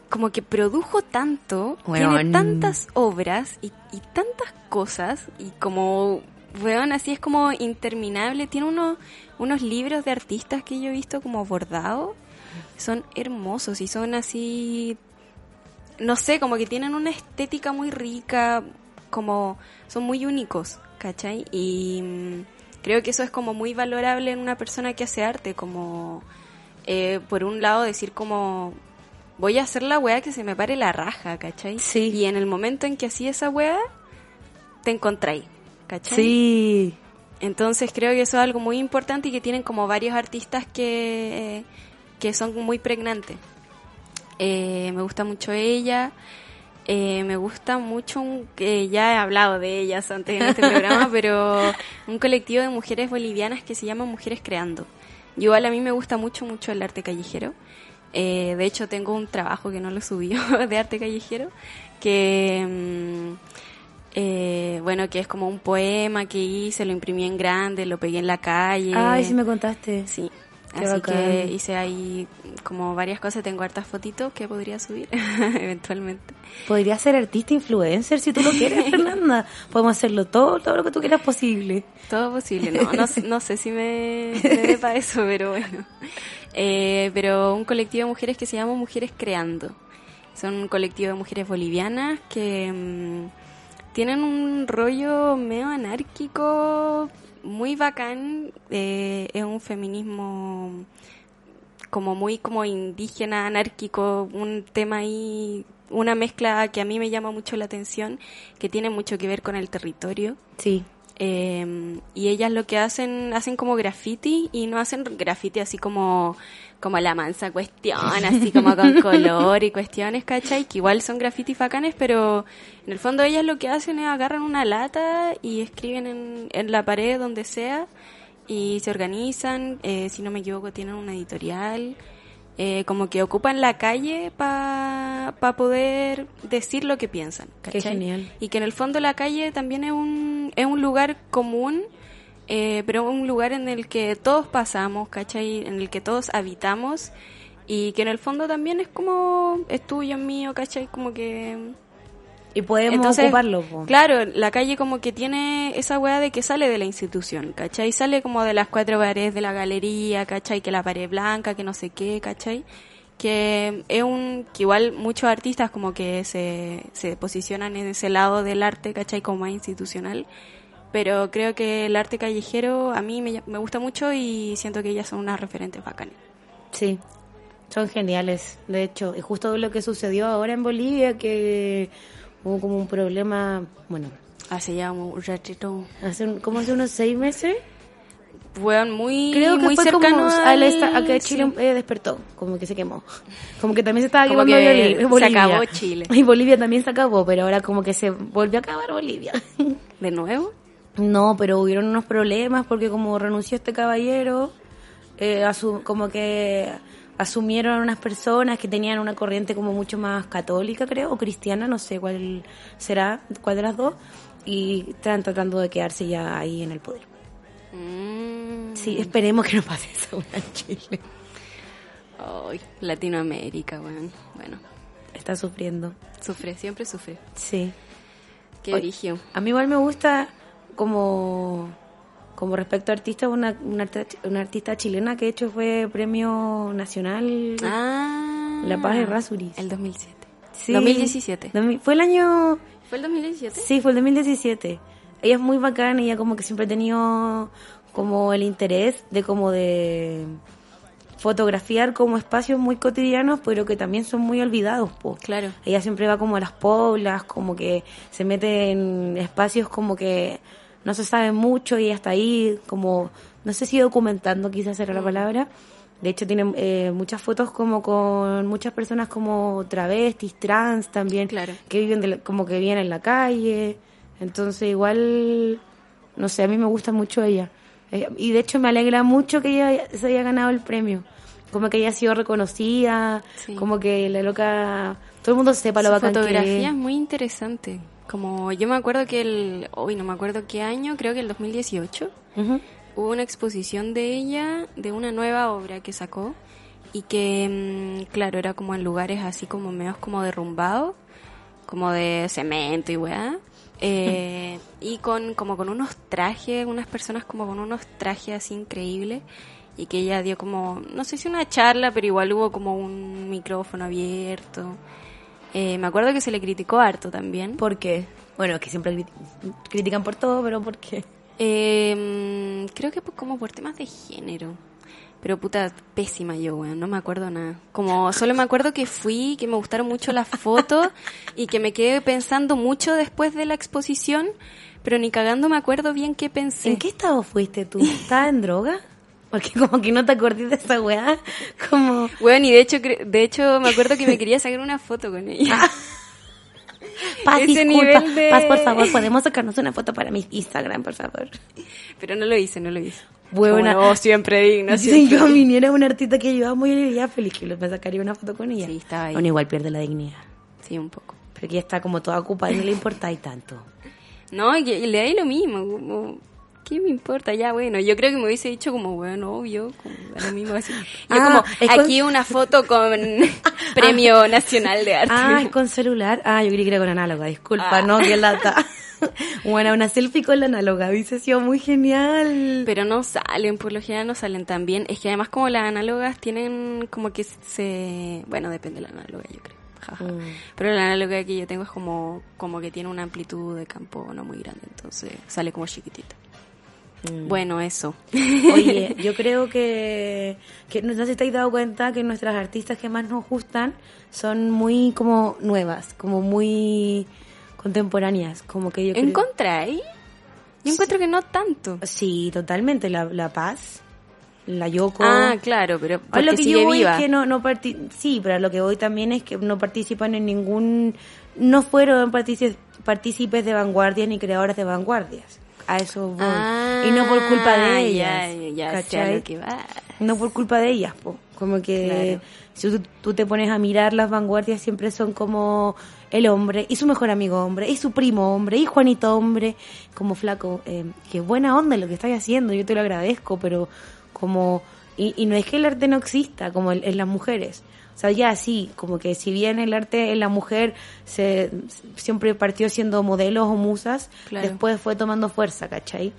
Como que produjo tanto, tiene tantas obras y, y tantas cosas y como, weón, así es como interminable. Tiene unos, unos libros de artistas que yo he visto como bordados. Son hermosos y son así no sé, como que tienen una estética muy rica, como son muy únicos, ¿cachai? Y mm, creo que eso es como muy valorable en una persona que hace arte, como eh, por un lado decir como voy a hacer la weá que se me pare la raja, ¿cachai? Sí. Y en el momento en que así esa weá, te encontráis, ¿cachai? Sí. Entonces creo que eso es algo muy importante y que tienen como varios artistas que, que son muy pregnantes. Eh, me gusta mucho ella. Eh, me gusta mucho, un- que ya he hablado de ellas antes en este programa, pero un colectivo de mujeres bolivianas que se llama Mujeres Creando. Igual a mí me gusta mucho, mucho el arte callejero. Eh, de hecho, tengo un trabajo que no lo subió de arte callejero, que, mm, eh, bueno, que es como un poema que hice, lo imprimí en grande, lo pegué en la calle. Ay, sí me contaste. Sí, Qué así bacán. que hice ahí como varias cosas, tengo hartas fotitos que podría subir eventualmente. Podrías ser artista influencer si tú lo quieres, Fernanda. Podemos hacerlo todo, todo lo que tú quieras posible. Todo posible, no, no, sé- no sé si me, me dé para eso, pero bueno. Eh, pero un colectivo de mujeres que se llama Mujeres Creando. Son un colectivo de mujeres bolivianas que mm, tienen un rollo medio anárquico muy bacán. eh, es un feminismo como muy como indígena, anárquico, un tema ahí, una mezcla que a mí me llama mucho la atención, que tiene mucho que ver con el territorio. Sí. Eh, y ellas lo que hacen, hacen como graffiti y no hacen graffiti así como, como la mansa cuestión, así como con color y cuestiones, ¿cachai? Que igual son grafitis bacanes, pero en el fondo ellas lo que hacen es agarran una lata y escriben en, en la pared donde sea y se organizan, eh, si no me equivoco tienen una editorial, eh, como que ocupan la calle para poder decir lo que piensan. Qué ¿cachai? genial. Y que en el fondo la calle también es un, es un lugar común, eh, pero un lugar en el que todos pasamos, ¿cachai? En el que todos habitamos y que en el fondo también es como, es tuyo, es mío, ¿cachai? Como que... Y podemos Entonces, ocuparlo. po. Claro, la calle como que tiene esa weá de que sale de la institución, ¿cachai? Sale como de las cuatro paredes de la galería, ¿cachai? Que la pared blanca, que no sé qué, ¿cachai? Que es un, que igual muchos artistas como que se, se posicionan en ese lado del arte, ¿cachai? Como más institucional. Pero creo que el arte callejero a mí me, me gusta mucho y siento que ellas son unas referentes bacanas. Sí, son geniales, de hecho. Y justo lo que sucedió ahora en Bolivia, que hubo como un problema, bueno, Hace ya un ratito, hace un- como hace unos seis meses, weón, muy, creo que muy fue cercano como al- a que sí. Chile eh, despertó, como que se quemó. Como que también se estaba Como quemando que Boli- se Bolivia. acabó Chile. Y Bolivia también se acabó, pero ahora como que se volvió a acabar Bolivia. ¿De nuevo? No, pero hubieron unos problemas porque como renunció este caballero, eh, asu- como que asumieron unas personas que tenían una corriente como mucho más católica, creo, o cristiana, no sé cuál será, cuál de las dos, y están tratando de quedarse ya ahí en el poder. Mm. Sí, esperemos que no pase eso en Chile. Ay, Latinoamérica, weón. Bueno, Está sufriendo. sufre, siempre sufre. Sí. Qué origio. A mí igual me gusta como como respecto a artistas, una, una, una artista chilena que de hecho fue premio nacional Ah. La Paz de Rasuris. El 2007. Sí. 2017. Domi- Fue el año... ¿Fue el 2017? Sí, fue el 2017. Ella es muy bacana, ella como que siempre ha tenido como el interés de como de fotografiar como espacios muy cotidianos, pero que también son muy olvidados, po. Claro. Ella siempre va como a las poblas, como que se mete en espacios como que no se sabe mucho y está ahí, como, no sé si documentando quizás era la palabra. De hecho tiene eh, muchas fotos como con muchas personas como travestis, trans también, Claro. que viven de la- como que viven en la calle. Entonces igual, no sé, a mí me gusta mucho ella. Eh, y de hecho me alegra mucho que ella se haya ganado el premio. Como que ella ha sido reconocida, Sí. como que la loca, todo el mundo sepa lo Su bacán fotografía es muy interesante. Como yo me acuerdo que el, hoy no me acuerdo qué año, creo que el 2018, Ujú. hubo una exposición de ella, de una nueva obra que sacó, y que, mm, claro, era como en lugares así como medios como derrumbados, como de cemento y weá. eh, y con como con unos trajes, unas personas como con unos trajes así increíbles y que ella dio como, no sé si una charla, pero igual hubo como un micrófono abierto. Eh, me acuerdo que se le criticó harto también. ¿Por qué? Bueno, que siempre crit- critican por todo, pero ¿por qué? Eh, creo que como por temas de género. Pero puta, pésima yo, weón, no me acuerdo nada. Como solo me acuerdo que fui, que me gustaron mucho las fotos y que me quedé pensando mucho después de la exposición, pero ni cagando me acuerdo bien qué pensé. ¿En qué estado fuiste tú? ¿Estabas en droga? Porque como que no te acordás de esa weá. Como... Weón, y de hecho, de hecho me acuerdo que me quería sacar una foto con ella. Paz, Ese disculpa. nivel de- Paz, por favor, podemos sacarnos una foto para mi Instagram, por favor. Pero no lo hice, no lo hice. Buena. Como, no, siempre digna, Si yo viniera una artista que yo amo, yo diría feliz que me sacaría una foto con ella. Sí, estaba ahí. Bueno, igual pierde la dignidad. Sí, un poco. Pero que ella está como toda ocupada y no le importa y tanto. No, y, y le da lo mismo. Como, ¿Qué me importa? Ya, bueno, yo creo que me hubiese dicho como, bueno, obvio, como lo mismo así. Yo Ah, como, es con- aquí una foto con Premio Nacional de Arte. Ah, es con celular. Ah, yo creí que era con análoga, disculpa, Ah. no, que lata. bueno, una selfie con la análoga, hubiese sido muy genial. Pero no salen, por lo general no salen tan bien. Es que además como las análogas tienen como que se... Bueno, depende de la análoga, yo creo. Mm. Pero la analogía que yo tengo es como, como que tiene una amplitud de campo no muy grande, entonces sale como chiquitita. Mm. Bueno, eso. Oye, yo creo que, que no sé si has dado cuenta que nuestras artistas que más nos gustan son muy como nuevas, como muy contemporáneas, como que yo creo... ¿Encontráis? Yo encuentro que no tanto. Sí, totalmente, la, la Paz, la Yoko... Ah, claro, pero A lo que sigue yo voy viva. es que no, no parti- sí, pero a lo que voy también es que no participan en ningún, no fueron partícipes de vanguardias ni creadoras de vanguardias. A eso voy. Ah, y no por culpa de ya, ellas. ya, sé a ¿cachai? lo que va. No por culpa de ellas, po. Como que Claro. si tú, tú te pones a mirar las vanguardias siempre son como el hombre y su mejor amigo hombre y su primo hombre y Juanito hombre. Como flaco, eh, qué buena onda lo que estás haciendo, yo te lo agradezco, pero como... Y, y no es que el arte no exista, como en las mujeres. O sea, ya sí, como que si bien el arte en la mujer se siempre partió siendo modelos o musas, Claro. después fue tomando fuerza, ¿cachai?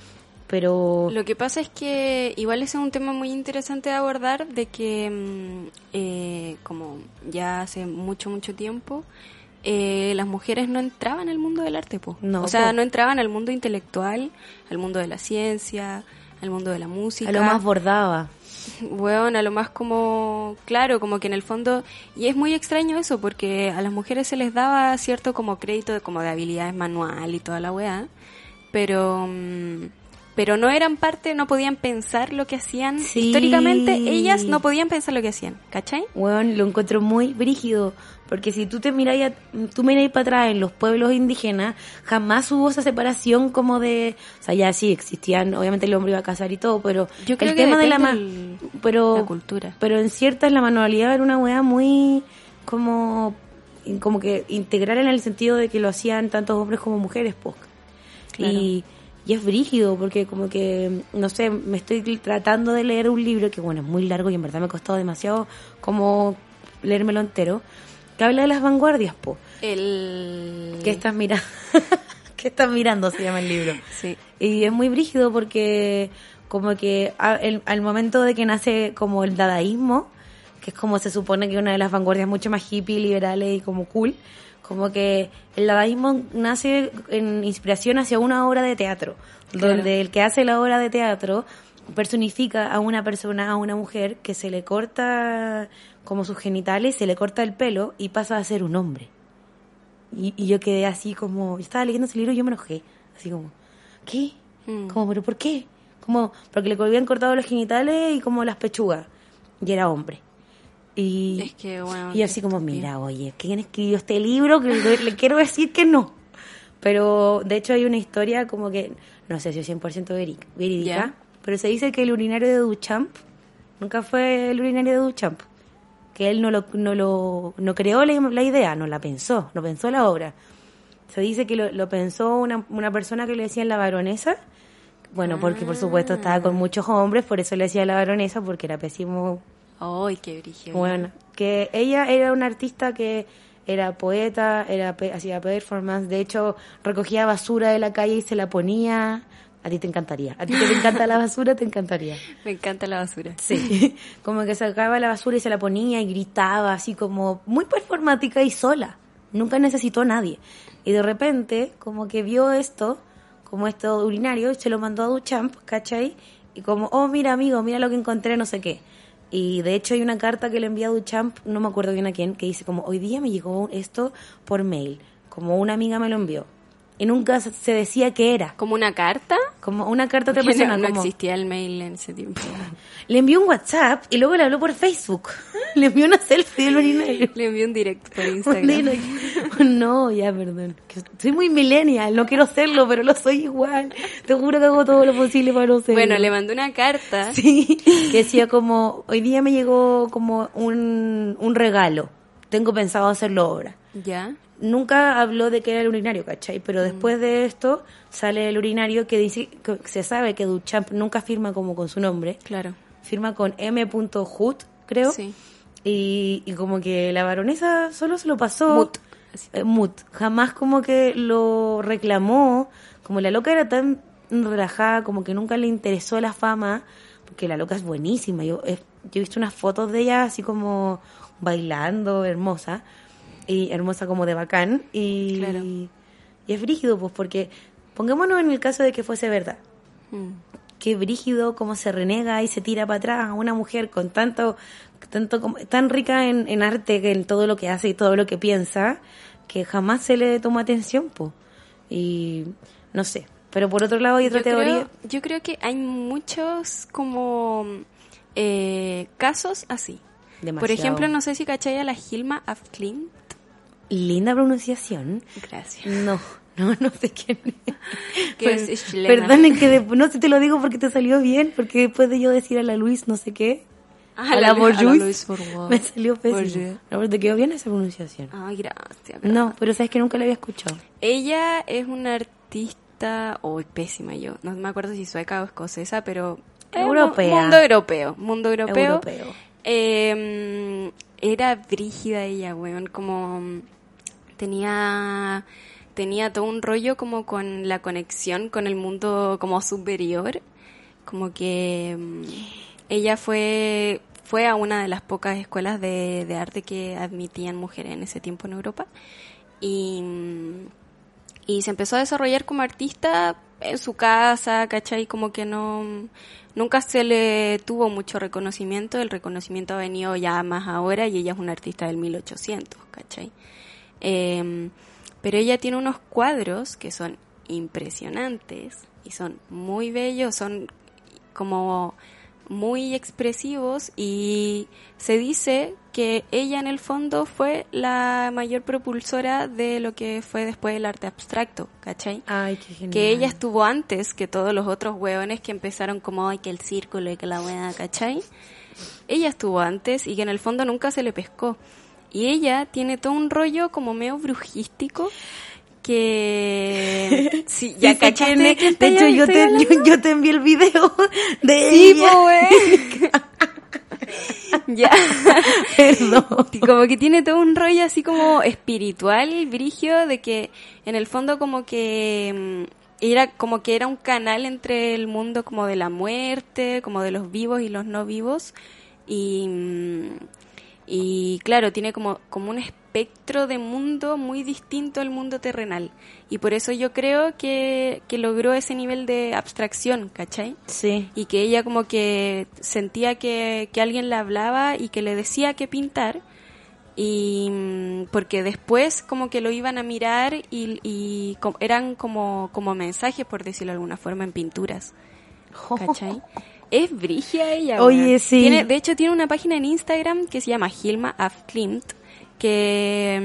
Pero... Lo que pasa es que igual ese es un tema muy interesante de abordar, de que mm, eh, como ya hace mucho, mucho tiempo, eh, las mujeres no entraban al mundo del arte, po. No, o sea, po. no entraban al mundo intelectual, al mundo de la ciencia, al mundo de la música. A lo más bordaba. Bueno, a lo más como, claro, como que en el fondo, y es muy extraño eso, porque a las mujeres se les daba cierto como crédito de como de habilidades manual y toda la weá, pero, mm, pero no eran parte, no podían pensar lo que hacían. Sí. Históricamente ellas no podían pensar lo que hacían, ¿cachai? Weón, lo encuentro muy brígido. Porque si tú te miras, tú para atrás en los pueblos indígenas, jamás hubo esa separación como de, o sea, ya sí existían, obviamente el hombre iba a casar y todo, pero Yo creo el que tema de la del- pero la cultura. pero en ciertas la manualidad era una weá muy como como que integral en el sentido de que lo hacían tantos hombres como mujeres, pues. Claro. Y, y es brígido porque como que, no sé, me estoy tratando de leer un libro que bueno, es muy largo y en verdad me ha costado demasiado como leérmelo entero, que habla de las vanguardias, po. El... ¿Qué estás mirando? ¿Qué estás mirando? Se llama el libro. Sí. Y es muy brígido porque como que a- el- al momento de que nace como el dadaísmo, que es como se supone que una de las vanguardias mucho más hippie, liberales y como cool, como que el dadaísmo nace en inspiración hacia una obra de teatro, Claro. donde el que hace la obra de teatro personifica a una persona, a una mujer, que se le corta como sus genitales, se le corta el pelo y pasa a ser un hombre. Y, y yo quedé así como, yo estaba leyendo ese libro y yo me enojé, así como, ¿qué? Mm. Como, ¿pero por qué? Como, porque le habían cortado los genitales y como las pechugas. Y era hombre. Y, Es que, bueno, y así como, mira, oye, ¿quién escribió este libro? Que le, quiero decir que no. Pero, de hecho, hay una historia como que, no sé si es 100% veric- verídica, Ya. pero se dice que el urinario de Duchamp nunca fue el urinario de Duchamp. Que él no lo, no lo no creó la, la idea, no la pensó, no pensó la obra. Se dice que lo, lo pensó una, una persona que le decían la baronesa. Bueno, porque por supuesto estaba con muchos hombres, por eso le decía la baronesa, porque era pésimo Ay, qué brillo. bueno, que ella era una artista que era poeta, era hacía performance, de hecho recogía basura de la calle y se la ponía. A ti te encantaría. A ti que te encanta la basura, te encantaría. Me encanta la basura. Sí. Como que sacaba la basura y se la ponía y gritaba así como muy performática y sola. Nunca necesitó a nadie. Y de repente, como que vio esto, como esto urinario, y se lo mandó a Duchamp, ¿cachai? Y como, oh, mira amigo, mira lo que encontré, no sé qué. Y de hecho hay una carta que le envía a Duchamp, no me acuerdo bien a quién, que dice como, hoy día me llegó esto por mail, como una amiga me lo envió. Y nunca se- decía qué era. ¿Como una carta? Como una carta persona. no, no como, existía el mail en ese tiempo. le envió un WhatsApp y luego le habló por Facebook. Le envió una selfie del urinario. Le envié un directo por Instagram. No, ya, perdón. Que Soy muy millennial, no quiero serlo, pero lo soy igual. Te juro que hago todo lo posible para no serlo. Bueno, le mandé una carta. Sí, que decía como, hoy día me llegó como un, un regalo. Tengo pensado hacerlo ahora. Ya. Nunca habló de que era el urinario, ¿cachai? Pero después de esto sale el urinario que dice, que se sabe que Duchamp nunca firma como con su nombre. Claro. Firma con m.hut, creo. Sí. Y, y como que la baronesa solo se lo pasó. Mut. Eh, Mut. Jamás como que lo reclamó. Como la loca era tan relajada, como que nunca le interesó la fama. Porque la loca es buenísima. Yo he, yo he visto unas fotos de ella así como bailando, hermosa. y hermosa como de bacán. Y, Claro. y es brígido, pues, porque pongámonos en el caso de que fuese verdad. Mm. Qué brígido cómo se renega y se tira para atrás a una mujer con tanto, tanto como- tan rica en, en arte, en todo lo que hace y todo lo que piensa, que jamás se le toma atención, pues. Y no sé. Pero por otro lado hay otra yo teoría. Creo, yo creo que hay muchos como eh, casos así. Por Demasiado. ejemplo, no sé si cachai a la Gilma af Klint. Linda pronunciación. Gracias. No, no, no sé quién es. Que Per- es- es chilena. Perdonen que de- no sé, te lo digo porque te salió bien, porque después de yo decir a la Luis no sé qué, Ah, a la, a Bourgeois. me salió pésimo. No, pero te quedó bien esa pronunciación. Ay, gracias. No, pero sabes que nunca la había escuchado. Ella es una artista, oh, pésima yo, no me acuerdo si sueca o escocesa, pero Europea. mundo europeo, mundo europeo. Europeo. Eh, era brígida ella, weón, como tenía tenía todo un rollo como con la conexión con el mundo como superior, como que mm, ella fue fue a una de las pocas escuelas de, arte que admitían mujeres en ese tiempo en Europa y mm, y se empezó a desarrollar como artista en su casa, ¿cachai? Como que no, nunca se le tuvo mucho reconocimiento, el reconocimiento ha venido ya más ahora y ella es una artista del 1800, ¿cachai? Eh, pero ella tiene unos cuadros que son impresionantes y son muy bellos, son como muy expresivos y se dice que ella en el fondo fue la mayor propulsora de lo que fue después el arte abstracto, ¿cachai? Ay, qué genial. Que ella estuvo antes que todos los otros hueones que empezaron como, ay, que el círculo y que la hueá, ¿cachai? Ella estuvo antes y que en el fondo nunca se le pescó. Y ella tiene todo un rollo como medio brujístico que... Sí, ya quién de hecho, yo te, yo, yo te envié el video de Sí, ella. güey. ya. Perdón. Como que tiene todo un rollo así como espiritual, brigio, de que en el fondo como que mm, era como que era un canal entre el mundo como de la muerte, como de los vivos y los no vivos. Y, mm, y claro, tiene como, como un espectro de mundo muy distinto al mundo terrenal. Y por eso yo creo que, que logró ese nivel de abstracción, ¿cachai? Sí. y que ella como que sentía que, que alguien le hablaba y que le decía que pintar y mm, porque después como que lo iban a mirar y, y eran como, como mensajes por decirlo de alguna forma en pinturas ¿cachai? Es brigia ella Oye, sí. Tiene- de hecho tiene una página en Instagram que se llama Hilma af Klimt que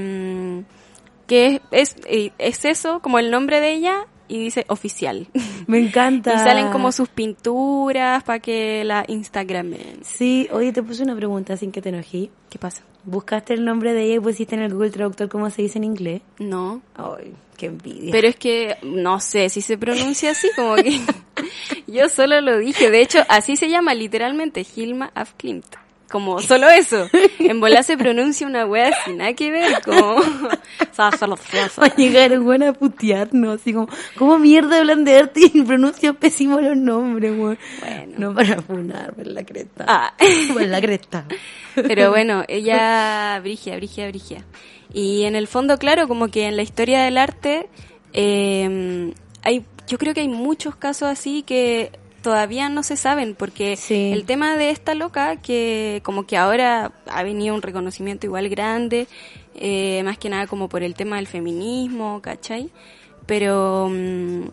mm, que es, es, es eso como el nombre de ella y dice oficial Me encanta. y salen como sus pinturas para que la Instagramen. Sí, oye, te puse una pregunta sin que te enojí. ¿Qué pasa? ¿Buscaste el nombre de ella y pusiste en el Google Traductor cómo se dice en inglés? No. Ay, qué envidia. Pero es que no sé si se pronuncia así, como que yo solo lo dije. De hecho, así se llama literalmente Hilma af Klimt. Como solo eso. En bola se pronuncia una wea sin nada que ver, como. Va a llegar buena a putearnos, así como, ¿cómo mierda hablan de arte y pronuncian pésimo los nombres, weón? Bueno. No para funar, por la cresta. Ah. Por la cresta. Pero bueno, ella brigia, brigia, brigia. Y en el fondo, claro, como que en la historia del arte, eh, hay, yo creo que hay muchos casos así que todavía no se saben, porque Sí. el tema de esta loca, que como que ahora ha venido un reconocimiento igual grande, eh, más que nada como por el tema del feminismo, ¿cachai? Pero... mm,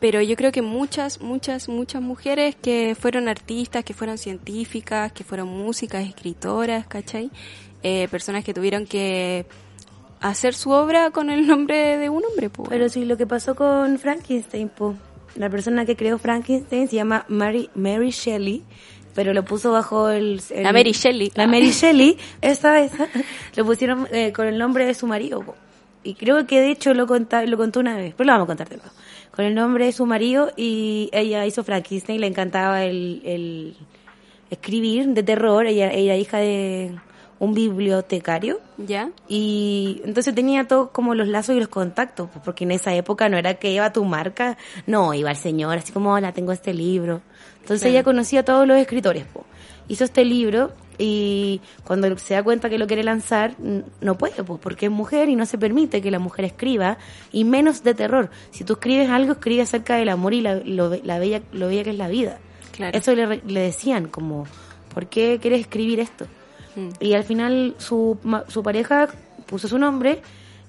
pero yo creo que muchas, muchas, muchas mujeres que fueron artistas, que fueron científicas, que fueron músicas, escritoras, ¿cachai? Eh, personas que tuvieron que hacer su obra con el nombre de un hombre, pues. Pero sí, lo que pasó con Frankenstein, po. La persona que creó Frankenstein se llama Mary, Mary Shelley, pero lo puso bajo el... el- La Mary Shelley. La Mary Shelley, esa, esa, lo pusieron eh, con el nombre de su marido. Y creo que de hecho lo, conta, lo contó una vez, pero lo vamos a contar de nuevo. Con el nombre de su marido y ella hizo Frankenstein, le encantaba el, el escribir de terror, ella era hija de un bibliotecario. ¿Ya? Y entonces tenía todos como los lazos y los contactos, pues, porque en esa época no era que iba a tu marca, no, iba el señor, así como, hola, tengo este libro. Entonces ella conocía a todos los escritores, po. hizo este libro y cuando se da cuenta que lo quiere lanzar, no puede, pues, porque es mujer y no se permite que la mujer escriba, y menos de terror. Si tú escribes algo, escribe acerca del amor y la, lo, be- la bella, lo bella que es la vida. Claro. Eso le, le decían, como, ¿por qué quieres escribir esto? Y al final su, su pareja puso su nombre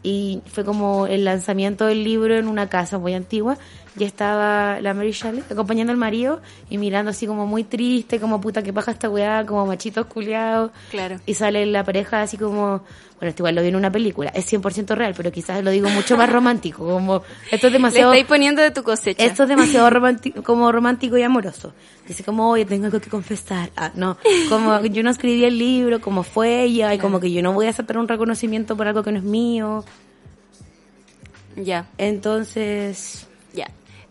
y fue como el lanzamiento del libro en una casa muy antigua. Y estaba la Mary Shelley acompañando al marido y mirando así como muy triste, como puta que paja esta weá, como machitos culiados. Claro. Y sale la pareja así como, bueno, esto igual lo vi en una película, es 100% real, pero quizás lo digo mucho más romántico, como esto es Le demasiado... estáis poniendo de tu cosecha. Esto es demasiado romántico, como romántico y amoroso. Dice como, oye, tengo algo que confesar. Ah, no, como yo no escribí el libro, como fue ella, y como que yo no voy a aceptar un reconocimiento por algo que no es mío. Ya, Entonces, ya.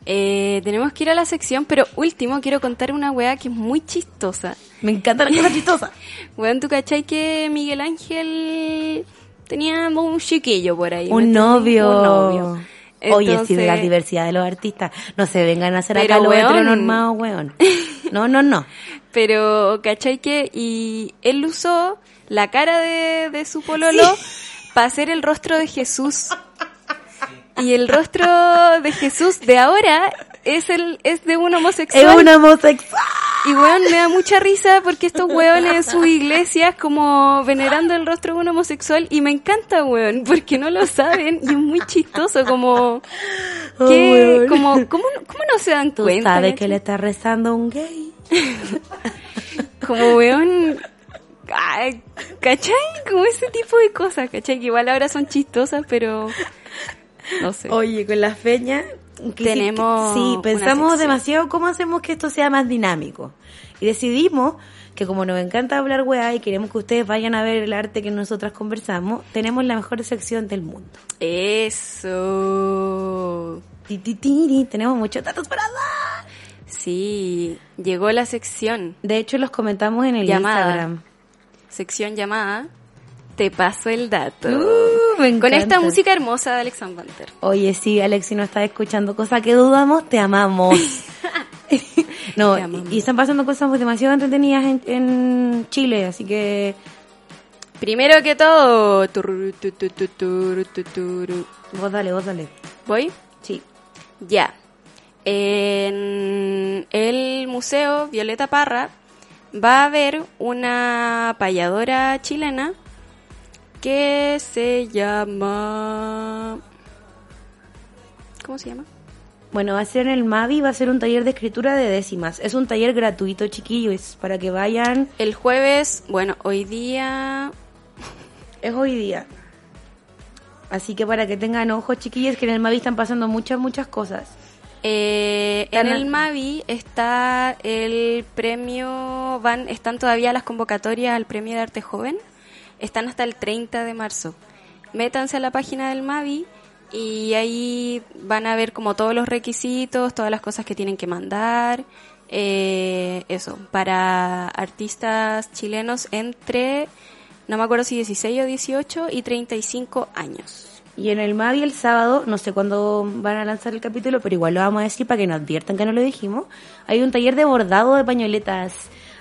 Eh, tenemos que ir a la sección, pero último quiero contar una weá que es muy chistosa. me encanta la cosa chistosa. Weón, ¿tú cachai que Miguel Ángel tenía un chiquillo por ahí? ¿me Un novio. Un novio. Oye, sí, de la Entonces- diversidad de los artistas. No se vengan a hacer Pero, acá los weón. heteronormados, weón. No, no, no. Pero, ¿cachai que? Y él usó la cara de, de su pololo para hacer el rostro de Jesús. Y el rostro de Jesús de ahora es el es de un homosexual. Es una homosexual. Y weón, me da mucha risa porque estos weones en sus iglesias como venerando el rostro de un homosexual y me encanta, weón, porque no lo saben y es muy chistoso como Oh, que weón. como ¿cómo, cómo no se dan Tú cuenta? cachai? que le está rezando a un gay. como weón ay, ¿cachai? Como ese tipo de cosas, ¿cachai? Que igual ahora son chistosas, pero no sé. Oye, con la feña que Tenemos sí, pensamos demasiado cómo hacemos que esto sea más dinámico. Y decidimos que como nos encanta hablar weá y queremos que ustedes vayan a ver el arte que nosotras conversamos, tenemos la mejor sección del mundo. Eso. Ti, ti, ti, ti. Tenemos muchos datos para dar. Sí, llegó la sección. De hecho, los comentamos en el Llamada. Instagram. sección llamada Te paso el dato. Uh, me Con esta música hermosa de Alexander Banter. Oye, sí, Alex, si no estás escuchando cosas que dudamos, te amamos. no, Te amamos. y están pasando cosas demasiado entretenidas en, en Chile, así que Primero que todo, vos dale, vos dale. ¿voy? Sí. Ya. En el Museo Violeta Parra va a haber una payadora chilena que se llama... ¿Cómo se llama? Bueno, va a ser en el Mavi, va a ser un taller de escritura de décimas. Es un taller gratuito, chiquillos, para que vayan. El jueves, bueno, hoy día Es hoy día. Así que para que tengan ojos, chiquillos, que en el Mavi están pasando muchas, muchas cosas. Eh, en el Mavi está el premio, van, están todavía las convocatorias al premio de arte joven, están hasta el 30 de marzo. Métanse a la página del Mavi y ahí van a ver como todos los requisitos, todas las cosas que tienen que mandar, eh, eso, para artistas chilenos entre, no me acuerdo si 16 o 18 y 35 años. Y en el Mavi el sábado, no sé cuándo van a lanzar el capítulo, pero igual lo vamos a decir para que nos adviertan que no lo dijimos. Hay un taller de bordado de pañoletas.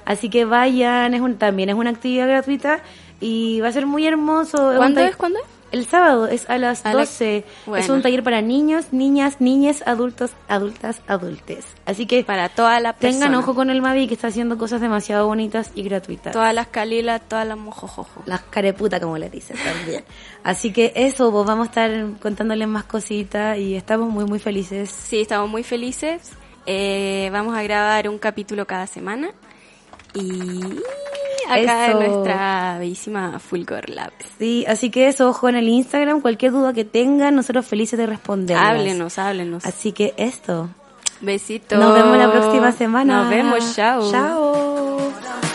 Así que vayan, es un, también es una actividad gratuita y va a ser muy hermoso. ¿Cuándo es? ¿Cuándo es? El sábado, es a las A la- 12. Es un taller para niños, niñas, niñes, adultos, adultas, adultes. Así que Para toda la persona. tengan ojo con el Mavi que está haciendo cosas demasiado bonitas y gratuitas. Todas las calilas, todas las mojojojo. Las careputas, como le dicen también. Así que eso, pues vamos a estar contándoles más cositas y estamos muy, muy felices. Sí, estamos muy felices. Eh, vamos a grabar un capítulo cada semana. Y acá Eso. en nuestra bellísima Fulgor Lab. Sí, así que eso, ojo en el Instagram, cualquier duda que tengan, nosotros felices de responder. Háblenos, háblenos. Así que esto. Besitos. Nos vemos la próxima semana. Nos vemos, chao. Chao.